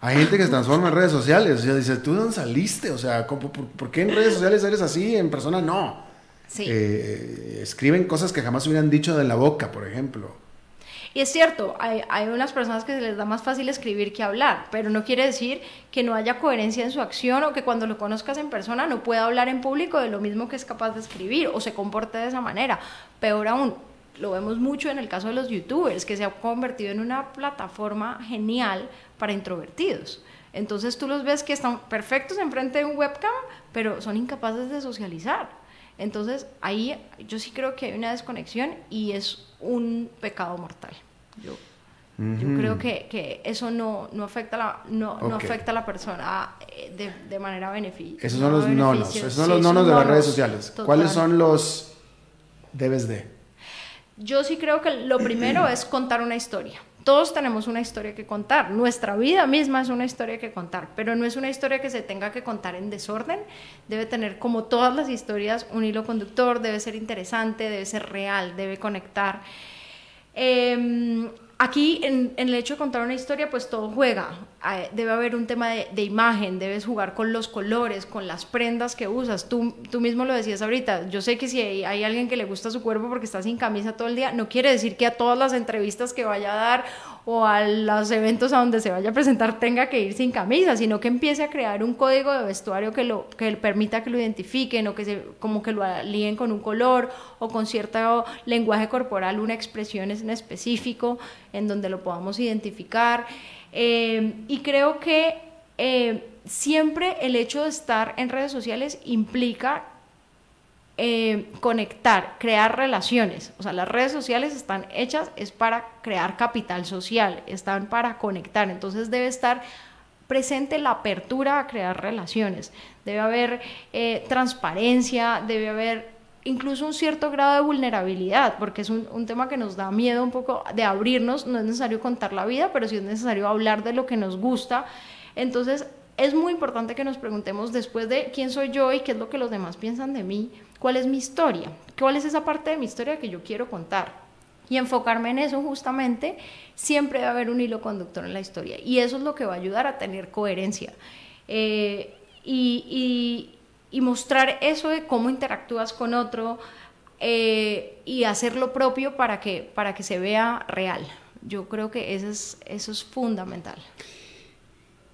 hay gente que se transforma en redes sociales. O sea, dices, ¿tú dónde saliste? O sea, por, qué en redes sociales eres así? En persona no. Sí. Eh, escriben cosas que jamás hubieran dicho de la boca, por ejemplo. Y es cierto, hay, hay, unas personas que se les da más fácil escribir que hablar, pero no quiere decir que no haya coherencia en su acción o que cuando lo conozcas en persona no pueda hablar en público de lo mismo que es capaz de escribir o se comporte de esa manera. Peor aún, lo vemos mucho en el caso de los youtubers, que se ha convertido en una plataforma genial para introvertidos. Entonces tú los ves que están perfectos enfrente de un webcam, pero son incapaces de socializar. Entonces ahí yo sí creo que hay una desconexión y es un pecado mortal. Yo, yo creo que, que, eso no, no, afecta la, no, no afecta a la persona eh, de, de manera beneficia. Esos son los nonos, esos son los nonos de las redes sociales. ¿Cuáles son los debes de? Yo sí creo que lo primero es contar una historia. Todos tenemos una historia que contar. Nuestra vida misma es una historia que contar, pero no es una historia que se tenga que contar en desorden. Debe tener, como todas las historias, un hilo conductor, debe ser interesante, debe ser real, debe conectar. Eh, Aquí, en, el hecho de contar una historia, pues todo juega. Debe haber un tema de, imagen, debes jugar con los colores, con las prendas que usas. Tú, tú mismo lo decías ahorita. Yo sé que si hay, hay, alguien que le gusta su cuerpo porque está sin camisa todo el día, no quiere decir que a todas las entrevistas que vaya a dar o a los eventos a donde se vaya a presentar tenga que ir sin camisa, sino que empiece a crear un código de vestuario que lo que permita que lo identifiquen o que se, como que lo alíen con un color o con cierto lenguaje corporal, una expresión en específico en donde lo podamos identificar. Eh, y creo que eh, siempre el hecho de estar en redes sociales implica eh, conectar, crear relaciones. O sea, las redes sociales están hechas es para crear capital social, están para conectar. Entonces debe estar presente la apertura a crear relaciones. Debe haber transparencia, debe haber incluso un cierto grado de vulnerabilidad, porque es un, tema que nos da miedo un poco de abrirnos, no es necesario contar la vida, pero sí es necesario hablar de lo que nos gusta. Entonces, es muy importante que nos preguntemos después de quién soy yo y qué es lo que los demás piensan de mí, cuál es mi historia, cuál es esa parte de mi historia que yo quiero contar. Y enfocarme en eso justamente, siempre va a haber un hilo conductor en la historia. Y eso es lo que va a ayudar a tener coherencia. Eh, y, mostrar eso de cómo interactúas con otro eh, y hacer lo propio para que, para que se vea real. Yo creo que eso es, eso es fundamental.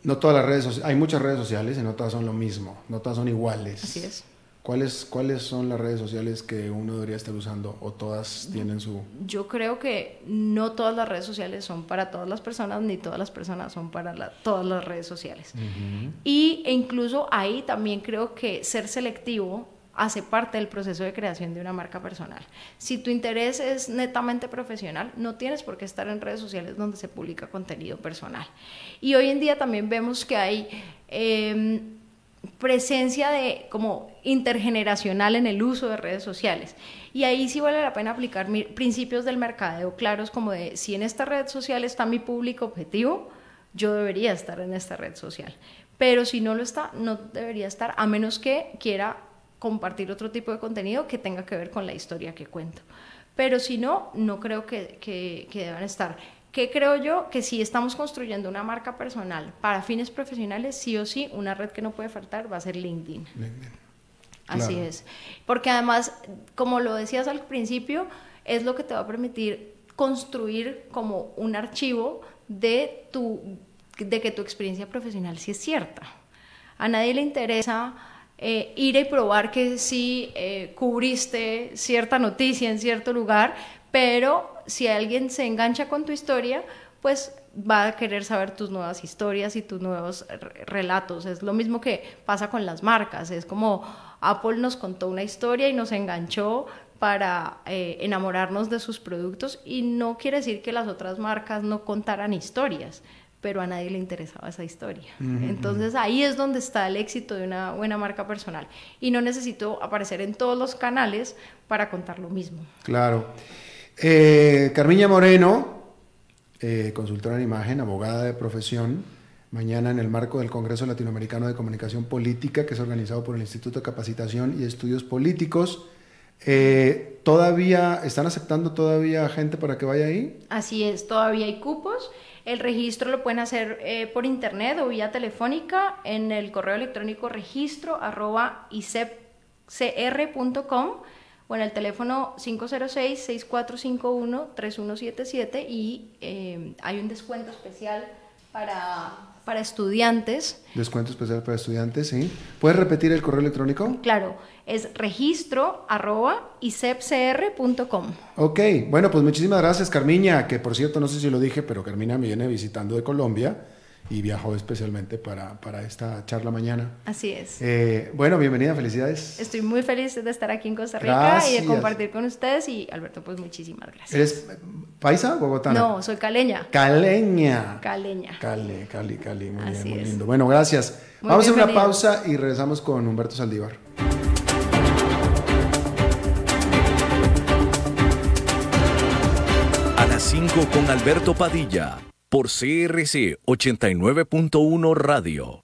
No todas las redes sociales, hay muchas redes sociales y no todas son lo mismo, no todas son iguales. Así es. ¿Cuáles, ¿Cuáles son las redes sociales que uno debería estar usando o todas tienen su...? Yo creo que no todas las redes sociales son para todas las personas, ni todas las personas son para todas las redes sociales. Y e incluso ahí también creo que ser selectivo hace parte del proceso de creación de una marca personal. Si tu interés es netamente profesional, no tienes por qué estar en redes sociales donde se publica contenido personal. Y hoy en día también vemos que hay em, presencia de como intergeneracional en el uso de redes sociales. Y ahí sí vale la pena aplicar principios del mercadeo claros como de si en esta red social está mi público objetivo, yo debería estar en esta red social. Pero si no lo está, no debería estar, a menos que quiera compartir otro tipo de contenido que tenga que ver con la historia que cuento. Pero si no, no creo que, que, deban estar. ¿Qué creo yo? Que si estamos construyendo una marca personal para fines profesionales, sí o sí, una red que no puede faltar va a ser LinkedIn. Así es. Porque además, como lo decías al principio, es lo que te va a permitir construir como un archivo de, tu, de que tu experiencia profesional sí es cierta. A nadie le interesa eh, ir y probar que sí eh, cubriste cierta noticia en cierto lugar, pero si alguien se engancha con tu historia, pues va a querer saber tus nuevas historias y tus nuevos relatos. Es lo mismo que pasa con las marcas. Es como Apple nos contó una historia y nos enganchó para eh, enamorarnos de sus productos y no quiere decir que las otras marcas no contaran historias pero a nadie le interesaba esa historia. Entonces ahí es donde está el éxito de una buena marca personal. Y no necesito aparecer en todos los canales para contar lo mismo. Claro. Eh, Carmiña Moreno, eh, consultora en imagen, abogada de profesión, mañana en el marco del Congreso Latinoamericano de Comunicación Política, que es organizado por el Instituto de Capacitación y Estudios Políticos. Eh, ¿Todavía están aceptando todavía gente para que vaya ahí? Así es, todavía hay cupos. El registro lo pueden hacer eh, por internet o vía telefónica en el correo electrónico registro arroba o en el teléfono 506-6451-3177 y eh, hay un descuento especial para para estudiantes. Descuento especial para estudiantes, sí. ¿Puedes repetir el correo electrónico? Claro, es registro arroba isepcr.com. Ok, bueno, pues muchísimas gracias Carmiña, que por cierto no sé si lo dije, pero Carmiña me viene visitando de Colombia y viajó especialmente para, para esta charla mañana. Así es. Eh, bueno, bienvenida, felicidades. Estoy muy feliz de estar aquí en Costa Rica y de compartir con ustedes y Alberto, pues muchísimas gracias. ¿Eres paisa o bogotana? No, soy caleña. Caleña. Caleña. Cali, Cali, Cali, muy bien, muy lindo. Bueno, gracias. Vamos a hacer una pausa y regresamos con Humberto Saldívar. A las 5 con Alberto Padilla por CRC 89.1 Radio.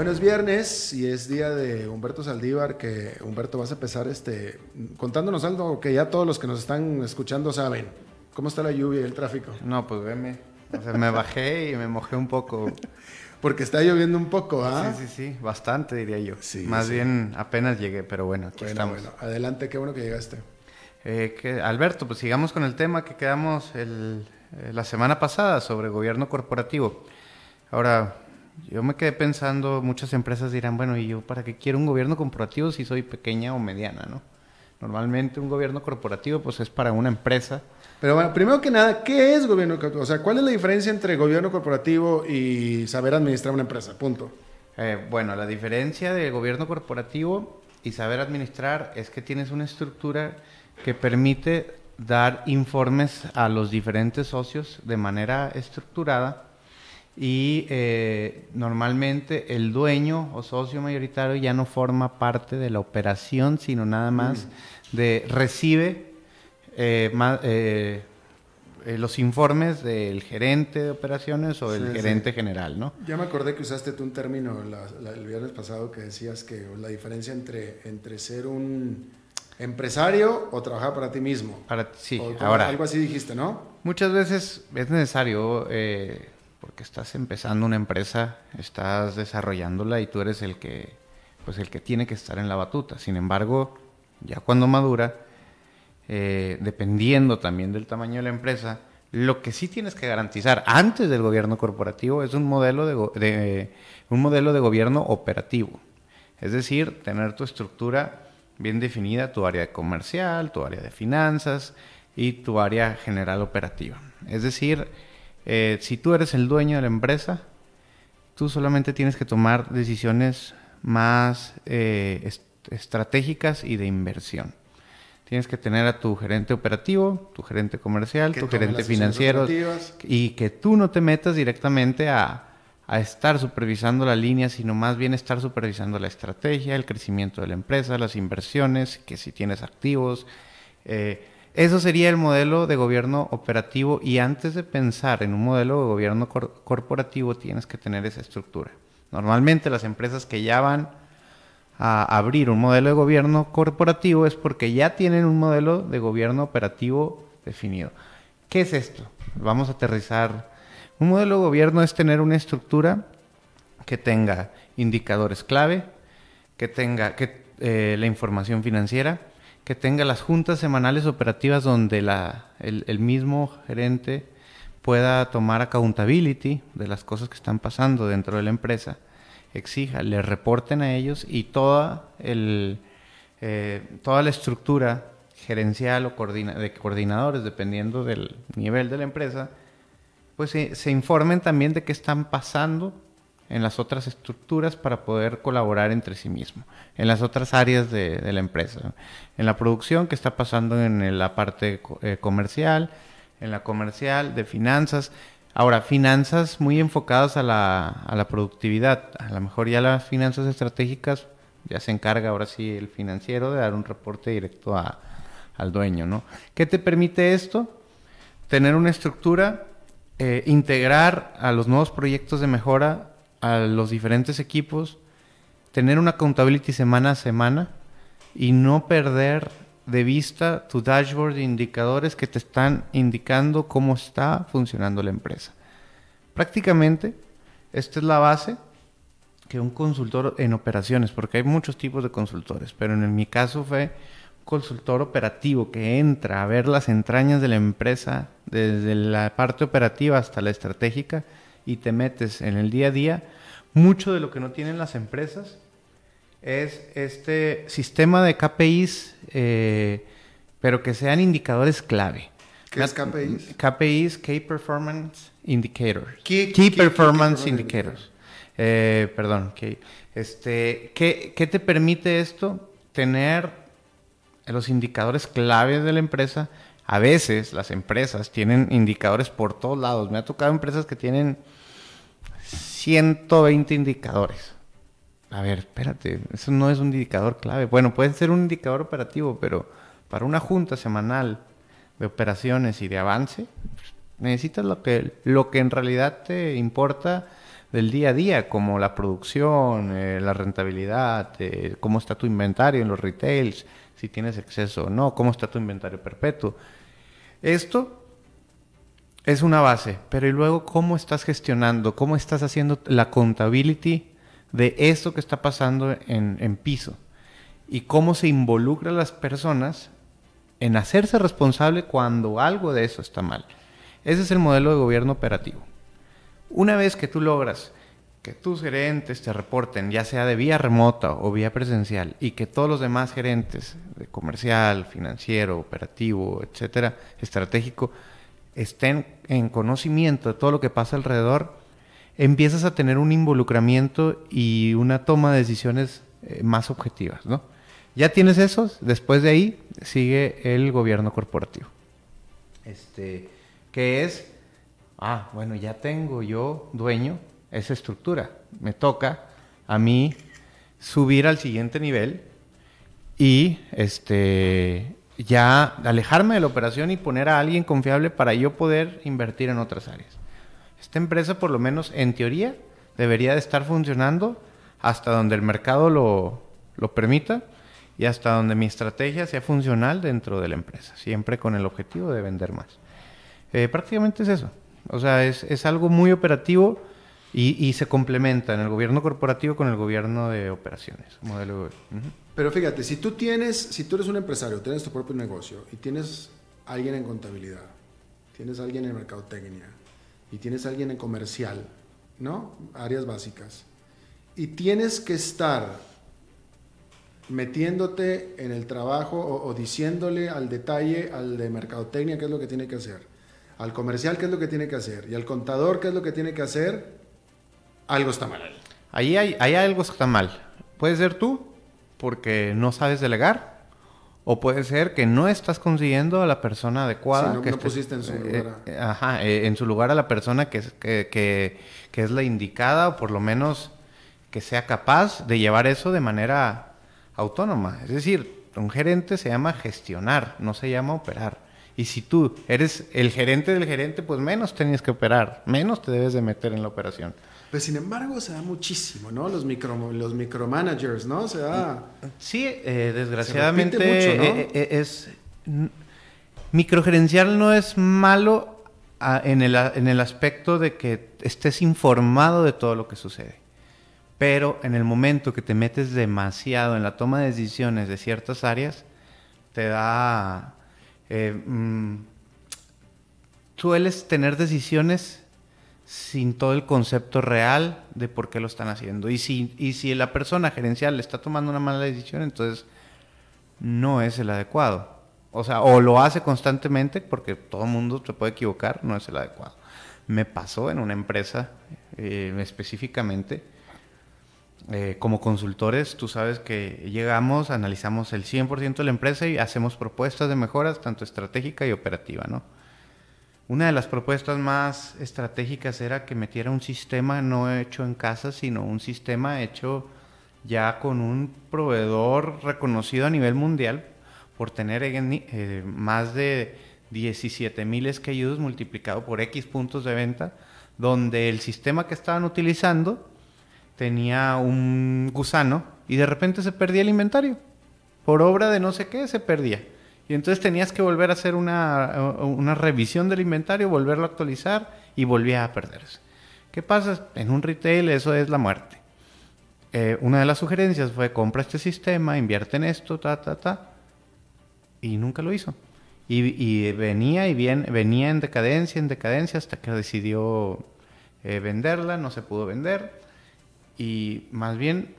Bueno, es viernes y es día de Humberto Saldívar, que Humberto vas a empezar este, contándonos algo que ya todos los que nos están escuchando saben. ¿Cómo está la lluvia y el tráfico? No, pues veme. O sea, me bajé y me mojé un poco. [LAUGHS] Porque está lloviendo un poco, ¿ah? Sí, sí, sí, bastante diría yo. Sí, Más bien apenas llegué, pero bueno, aquí bueno, estamos. Bueno, adelante, qué bueno que llegaste. Eh, que, Alberto, pues sigamos con el tema que quedamos el, eh, la semana pasada sobre gobierno corporativo. Ahora, yo me quedé pensando, muchas empresas dirán, bueno, ¿y yo para qué quiero un gobierno corporativo si soy pequeña o mediana, no? Normalmente un gobierno corporativo pues es para una empresa. Pero bueno, primero que nada, ¿qué es gobierno corporativo? O sea, ¿cuál es la diferencia entre gobierno corporativo y saber administrar una empresa? Punto. Eh, bueno, la diferencia de gobierno corporativo y saber administrar es que tienes una estructura que permite dar informes a los diferentes socios de manera estructurada y eh, normalmente el dueño o socio mayoritario ya no forma parte de la operación, sino nada más mm. de recibe eh, eh, los informes del gerente de operaciones o del gerente general, ¿no? Ya me acordé que usaste tú un término el viernes pasado que decías que la diferencia entre, entre ser un empresario o trabajar para ti mismo. Para, sí, ahora. Algo así dijiste, ¿no? Muchas veces es necesario porque estás empezando una empresa, estás desarrollándola y tú eres el que, pues el que tiene que estar en la batuta. Sin embargo, ya cuando madura, eh, dependiendo también del tamaño de la empresa, lo que sí tienes que garantizar antes del gobierno corporativo es un modelo de, un modelo de gobierno operativo. Es decir, tener tu estructura bien definida, tu área comercial, tu área de finanzas y tu área general operativa. Es decir, eh, si tú eres el dueño de la empresa, tú solamente tienes que tomar decisiones más eh, estratégicas y de inversión. Tienes que tener a tu gerente operativo, tu gerente comercial, tu gerente financiero y que tú no te metas directamente a, estar supervisando la línea, sino más bien estar supervisando la estrategia, el crecimiento de la empresa, las inversiones, que si tienes activos. Eh, eso sería el modelo de gobierno operativo y antes de pensar en un modelo de gobierno corporativo tienes que tener esa estructura. Normalmente las empresas que ya van a abrir un modelo de gobierno corporativo es porque ya tienen un modelo de gobierno operativo definido. ¿Qué es esto? Vamos a aterrizar. Un modelo de gobierno es tener una estructura que tenga indicadores clave, que tenga que, eh, la información financiera, que tenga las juntas semanales operativas donde la, el, mismo gerente pueda tomar accountability de las cosas que están pasando dentro de la empresa exija, le reporten a ellos y toda, el, eh, toda la estructura gerencial o de coordinadores, dependiendo del nivel de la empresa, pues se, informen también de qué están pasando en las otras estructuras para poder colaborar entre sí mismos, en las otras áreas de, la empresa, en la producción, qué está pasando en la parte eh, comercial, en la comercial, de finanzas, Ahora, finanzas muy enfocadas a la, a la productividad. A lo mejor ya las finanzas estratégicas ya se encarga ahora sí el financiero de dar un reporte directo a, al dueño, ¿no? ¿Qué te permite esto? Tener una estructura, eh, integrar a los nuevos proyectos de mejora a los diferentes equipos, tener una accountability semana a semana y no perder de vista tu dashboard de indicadores que te están indicando cómo está funcionando la empresa. Prácticamente, esta es la base que un consultor en operaciones, porque hay muchos tipos de consultores, pero en mi caso fue consultor operativo que entra a ver las entrañas de la empresa desde la parte operativa hasta la estratégica y te metes en el día a día. Mucho de lo que no tienen las empresas es este sistema de KPIs, eh, pero que sean indicadores clave. ¿Qué es KPIs? KPIs, Key Performance Indicators. Key, Performance Indicators. Eh, perdón, este, ¿qué, ¿qué te permite esto? Tener los indicadores clave de la empresa. A veces las empresas tienen indicadores por todos lados. Me ha tocado empresas que tienen 120 indicadores a ver, espérate, eso no es un indicador clave. Bueno, puede ser un indicador operativo, pero para una junta semanal de operaciones y de avance, necesitas lo que, lo que en realidad te importa del día a día, como la producción, eh, la rentabilidad, eh, cómo está tu inventario en los retails, si tienes exceso o no, cómo está tu inventario perpetuo. Esto es una base, pero y luego cómo estás gestionando, cómo estás haciendo la contability de esto que está pasando en, piso y cómo se involucran las personas en hacerse responsable cuando algo de eso está mal. Ese es el modelo de gobierno operativo. Una vez que tú logras que tus gerentes te reporten, ya sea de vía remota o vía presencial, y que todos los demás gerentes de comercial, financiero, operativo, etcétera, estratégico, estén en conocimiento de todo lo que pasa alrededor, empiezas a tener un involucramiento y una toma de decisiones eh, más objetivas, ¿no? Ya tienes esos, después de ahí sigue el gobierno corporativo. Este, que es, ah, bueno, ya tengo yo dueño esa estructura. Me toca a mí subir al siguiente nivel y este ya alejarme de la operación y poner a alguien confiable para yo poder invertir en otras áreas. Esta empresa, por lo menos en teoría, debería de estar funcionando hasta donde el mercado lo, permita y hasta donde mi estrategia sea funcional dentro de la empresa, siempre con el objetivo de vender más. Eh, prácticamente es eso. O sea, es, algo muy operativo Y, se complementa en el gobierno corporativo con el gobierno de operaciones. Modelo, Pero fíjate, si tú tienes, si tú eres un empresario, tienes tu propio negocio y tienes alguien en contabilidad, tienes alguien en mercadotecnia y tienes alguien en comercial, ¿no? Áreas básicas. Y tienes que estar metiéndote en el trabajo o, o, diciéndole al detalle al de mercadotecnia qué es lo que tiene que hacer, al comercial qué es lo que tiene que hacer y al contador qué es lo que tiene que hacer, algo está mal. Ahí hay, hay algo que está mal. Puede ser tú, porque no sabes delegar, o puede ser que no estás consiguiendo a la persona adecuada. no, que pusiste en su eh, lugar. Eh, ajá, eh, en su lugar a la persona que, que, que, es la indicada, o por lo menos que sea capaz de llevar eso de manera autónoma. Es decir, un gerente se llama gestionar, no se llama operar. Y si tú eres el gerente del gerente, pues menos tenías que operar, menos te debes de meter en la operación. Pero sin embargo se da muchísimo, ¿no? Los, micro, los micromanagers, ¿no? Se da... Sí, eh, desgraciadamente eh, eh, es... Microgerencial no es malo ah, en, el, en el aspecto de que estés informado de todo lo que sucede. Pero en el momento que te metes demasiado en la toma de decisiones de ciertas áreas, te da... Mm, sueles tener decisiones sin todo el concepto real de por qué lo están haciendo. Y si, y si la persona gerencial está tomando una mala decisión, entonces no es el adecuado. O sea, o lo hace constantemente, porque todo el mundo se puede equivocar, no es el adecuado. Me pasó en una empresa eh, específicamente. Eh, como consultores, tú sabes que llegamos, analizamos el 100% de la empresa y hacemos propuestas de mejoras, tanto estratégica y operativa, ¿no? Una de las propuestas más estratégicas era que metiera un sistema no hecho en casa, sino un sistema hecho ya con un proveedor reconocido a nivel mundial por tener eh, más de 17 mil SKUs multiplicado por X puntos de venta, donde el sistema que estaban utilizando tenía un gusano y de repente se perdía el inventario. Por obra de no sé qué se perdía. Y entonces tenías que volver a hacer una, revisión del inventario, volverlo a actualizar y volvía a perderse. ¿Qué pasa? En un retail eso es la muerte. Eh, una de las sugerencias fue compra este sistema, invierte en esto, ta, ta, ta. Y nunca lo hizo. Y, venía y bien, venía en decadencia, en decadencia, hasta que decidió eh, venderla, no se pudo vender. Y más bien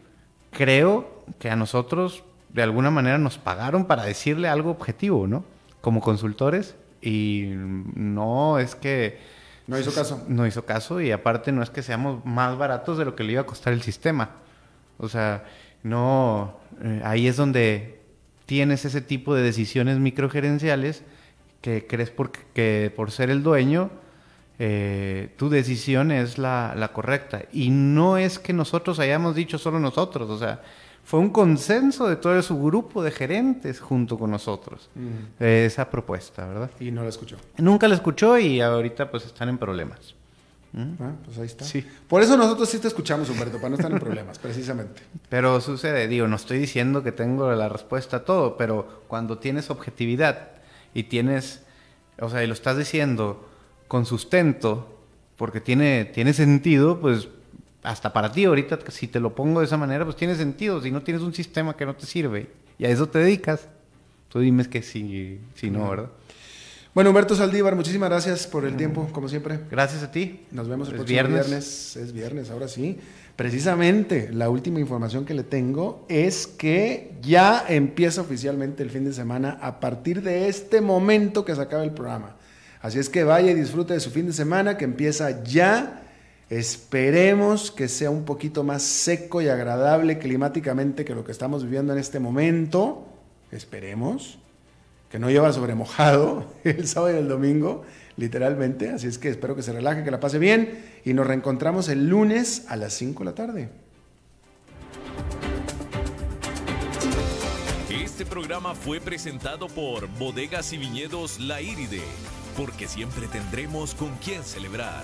creo que a nosotros de alguna manera nos pagaron para decirle algo objetivo, ¿no? Como consultores y no es que... No hizo caso. No hizo caso y aparte no es que seamos más baratos de lo que le iba a costar el sistema. O sea, no... Eh, ahí es donde tienes ese tipo de decisiones microgerenciales que crees por, que por ser el dueño eh, tu decisión es la, la, correcta. Y no es que nosotros hayamos dicho solo nosotros, o sea, fue un consenso de todo su grupo de gerentes junto con nosotros, esa propuesta, ¿verdad? Y no la escuchó. Nunca la escuchó y ahorita pues están en problemas. Ah, pues ahí está. Sí. Por eso nosotros sí te escuchamos, Humberto, para no estar en problemas, precisamente. [LAUGHS] Pero sucede, digo, no estoy diciendo que tengo la respuesta a todo, pero cuando tienes objetividad y tienes, o sea, y lo estás diciendo con sustento, porque tiene, tiene sentido, pues hasta para ti ahorita, si te lo pongo de esa manera, pues tiene sentido. Si no tienes un sistema que no te sirve y a eso te dedicas, tú dime que sí, si no, ¿verdad? Bueno, Humberto Saldívar, muchísimas gracias por el tiempo, como siempre. Gracias a ti. Nos vemos el próximo viernes. Es viernes, ahora sí. Precisamente, la última información que le tengo es que ya empieza oficialmente el fin de semana a partir de este momento que se acaba el programa. Así es que vaya y disfrute de su fin de semana que empieza ya Esperemos que sea un poquito más seco y agradable climáticamente que lo que estamos viviendo en este momento. Esperemos que no lleva sobre mojado [LAUGHS] el sábado y el domingo, literalmente. Así es que espero que se relaje, que la pase bien y nos reencontramos el lunes a las 5 de la tarde. Este programa fue presentado por Bodegas y Viñedos La Iride, porque siempre tendremos con quién celebrar.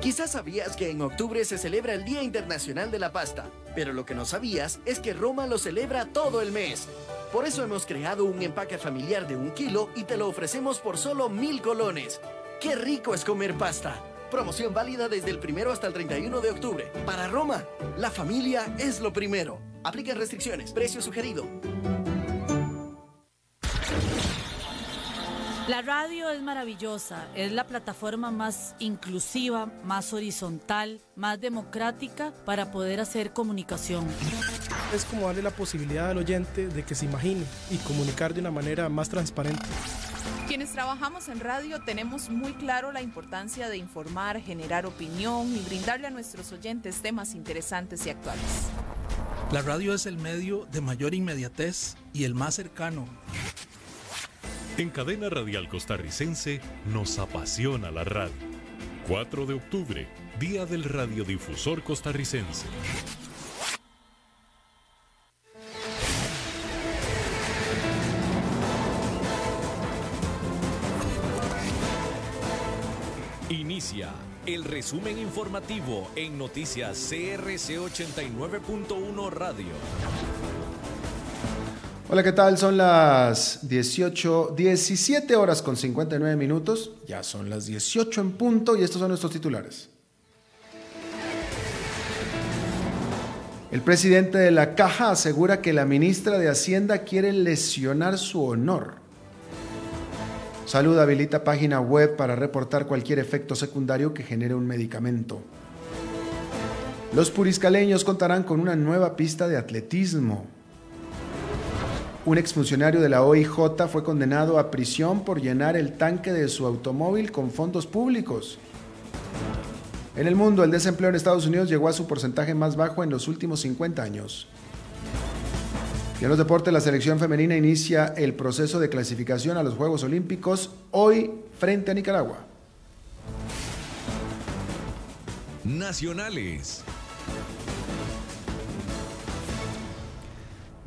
Quizás sabías que en octubre se celebra el Día Internacional de la Pasta, pero lo que no sabías es que Roma lo celebra todo el mes. Por eso hemos creado un empaque familiar de un kilo y te lo ofrecemos por solo mil colones. ¡Qué rico es comer pasta! Promoción válida desde el primero hasta el 31 de octubre. Para Roma, la familia es lo primero. Apliquen restricciones. Precio sugerido. La radio es maravillosa, es la plataforma más inclusiva, más horizontal, más democrática para poder hacer comunicación. Es como darle la posibilidad al oyente de que se imagine y comunicar de una manera más transparente. Quienes trabajamos en radio tenemos muy claro la importancia de informar, generar opinión y brindarle a nuestros oyentes temas interesantes y actuales. La radio es el medio de mayor inmediatez y el más cercano. En Cadena Radial Costarricense nos apasiona la radio. 4 de octubre, Día del Radiodifusor Costarricense. Inicia el resumen informativo en noticias CRC 89.1 Radio. Hola, ¿qué tal? Son las 18, 17 horas con 59 minutos. Ya son las 18 en punto y estos son nuestros titulares. El presidente de la Caja asegura que la ministra de Hacienda quiere lesionar su honor. Salud habilita página web para reportar cualquier efecto secundario que genere un medicamento. Los puriscaleños contarán con una nueva pista de atletismo. Un exfuncionario de la OIJ fue condenado a prisión por llenar el tanque de su automóvil con fondos públicos. En el mundo, el desempleo en Estados Unidos llegó a su porcentaje más bajo en los últimos 50 años. Y en los deportes, la selección femenina inicia el proceso de clasificación a los Juegos Olímpicos hoy frente a Nicaragua. Nacionales.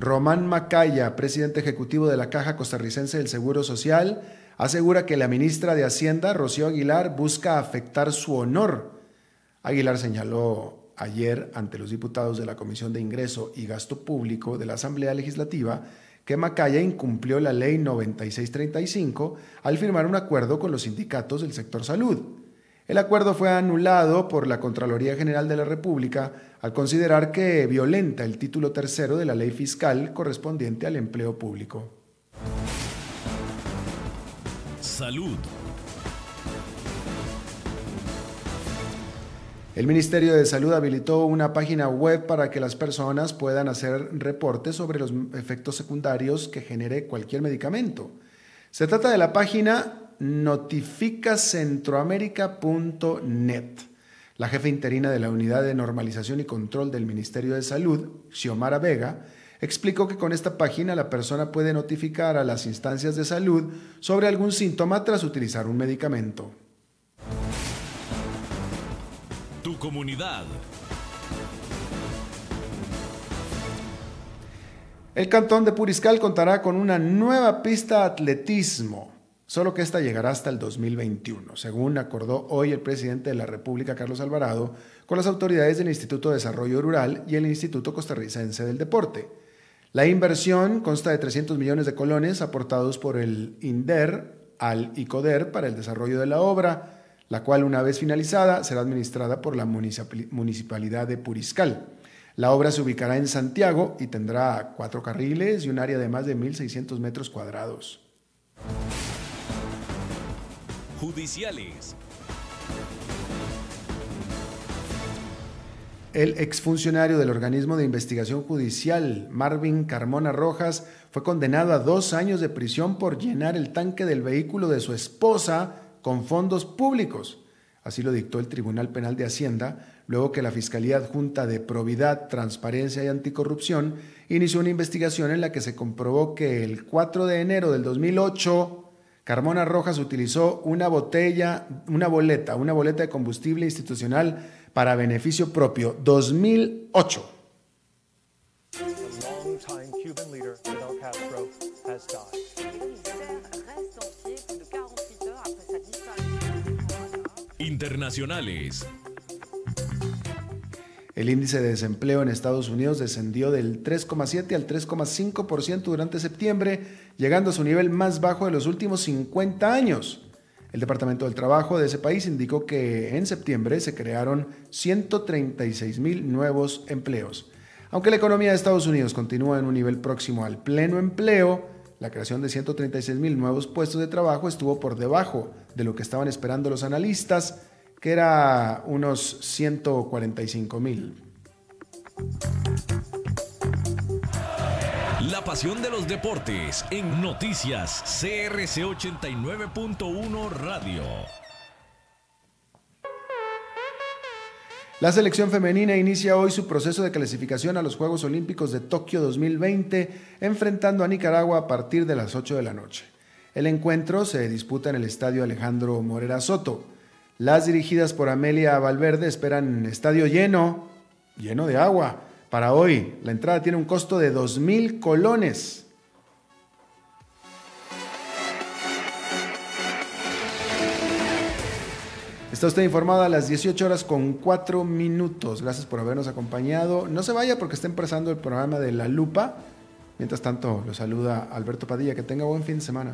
Román Macaya, presidente ejecutivo de la Caja Costarricense del Seguro Social, asegura que la ministra de Hacienda, Rocío Aguilar, busca afectar su honor. Aguilar señaló ayer ante los diputados de la Comisión de Ingreso y Gasto Público de la Asamblea Legislativa que Macaya incumplió la ley 9635 al firmar un acuerdo con los sindicatos del sector salud. El acuerdo fue anulado por la Contraloría General de la República al considerar que violenta el título tercero de la ley fiscal correspondiente al empleo público. Salud. El Ministerio de Salud habilitó una página web para que las personas puedan hacer reportes sobre los efectos secundarios que genere cualquier medicamento. Se trata de la página notificacentroamérica.net. La jefe interina de la Unidad de Normalización y Control del Ministerio de Salud, Xiomara Vega, explicó que con esta página la persona puede notificar a las instancias de salud sobre algún síntoma tras utilizar un medicamento. Tu comunidad. El cantón de Puriscal contará con una nueva pista atletismo solo que esta llegará hasta el 2021, según acordó hoy el presidente de la República, Carlos Alvarado, con las autoridades del Instituto de Desarrollo Rural y el Instituto Costarricense del Deporte. La inversión consta de 300 millones de colones aportados por el INDER al ICODER para el desarrollo de la obra, la cual una vez finalizada será administrada por la Municipalidad de Puriscal. La obra se ubicará en Santiago y tendrá cuatro carriles y un área de más de 1.600 metros cuadrados. Judiciales. El exfuncionario del organismo de investigación judicial, Marvin Carmona Rojas, fue condenado a dos años de prisión por llenar el tanque del vehículo de su esposa con fondos públicos. Así lo dictó el Tribunal Penal de Hacienda, luego que la Fiscalía Adjunta de Probidad, Transparencia y Anticorrupción inició una investigación en la que se comprobó que el 4 de enero del 2008 Carmona Rojas utilizó una botella, una boleta, una boleta de combustible institucional para beneficio propio 2008. Internacionales. El índice de desempleo en Estados Unidos descendió del 3,7 al 3,5% durante septiembre, llegando a su nivel más bajo de los últimos 50 años. El Departamento del Trabajo de ese país indicó que en septiembre se crearon 136 mil nuevos empleos. Aunque la economía de Estados Unidos continúa en un nivel próximo al pleno empleo, la creación de 136 mil nuevos puestos de trabajo estuvo por debajo de lo que estaban esperando los analistas, que era unos 145 mil. La pasión de los deportes en noticias CRC 89.1 Radio. La selección femenina inicia hoy su proceso de clasificación a los Juegos Olímpicos de Tokio 2020, enfrentando a Nicaragua a partir de las 8 de la noche. El encuentro se disputa en el Estadio Alejandro Morera Soto. Las dirigidas por Amelia Valverde esperan estadio lleno, lleno de agua. Para hoy, la entrada tiene un costo de 2.000 colones. Está usted informado a las 18 horas con 4 minutos. Gracias por habernos acompañado. No se vaya porque está empezando el programa de La Lupa. Mientras tanto, lo saluda Alberto Padilla. Que tenga buen fin de semana.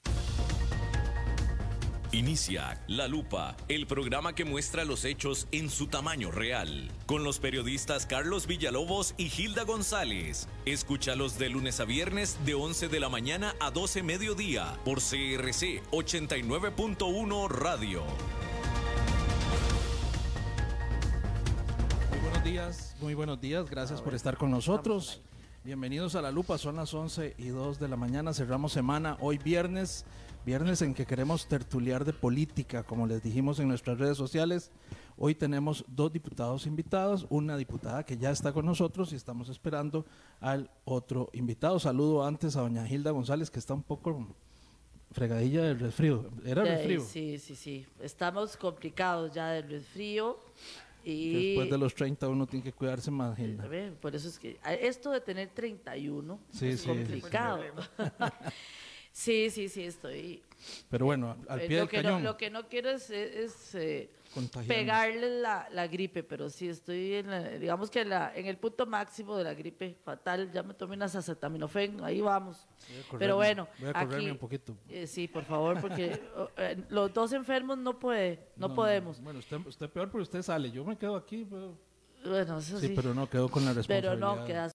Inicia La Lupa, el programa que muestra los hechos en su tamaño real, con los periodistas Carlos Villalobos y Gilda González. Escúchalos de lunes a viernes de 11 de la mañana a 12 mediodía por CRC 89.1 Radio. Muy buenos días, muy buenos días, gracias por estar con nosotros. Bienvenidos a La Lupa, son las 11 y 2 de la mañana, cerramos semana, hoy viernes Viernes en que queremos tertuliar de política, como les dijimos en nuestras redes sociales. Hoy tenemos dos diputados invitados, una diputada que ya está con nosotros y estamos esperando al otro invitado. Saludo antes a doña Hilda González, que está un poco fregadilla del resfrío. ¿Era resfrío? Sí, sí, sí. Estamos complicados ya del resfrío. Y Después de los 30 uno tiene que cuidarse más, Hilda. Por eso es que esto de tener 31 es complicado. [LAUGHS] Sí, sí, sí, estoy. Pero bueno, al pie lo del que cañón. No, lo que no quiero es, es eh, pegarle la, la, gripe, pero sí estoy, en digamos que la, en el punto máximo de la gripe fatal. Ya me tomé unas acetaminofén, ahí vamos. pero bueno, voy a aquí, un poquito. Eh, sí, por favor, porque [LAUGHS] eh, los dos enfermos no puede, no, podemos. Bueno, usted, usted peor, pero usted sale. Yo me quedo aquí. Pero... Bueno, eso sí. Sí, pero no quedo con la responsabilidad. Pero no, quedas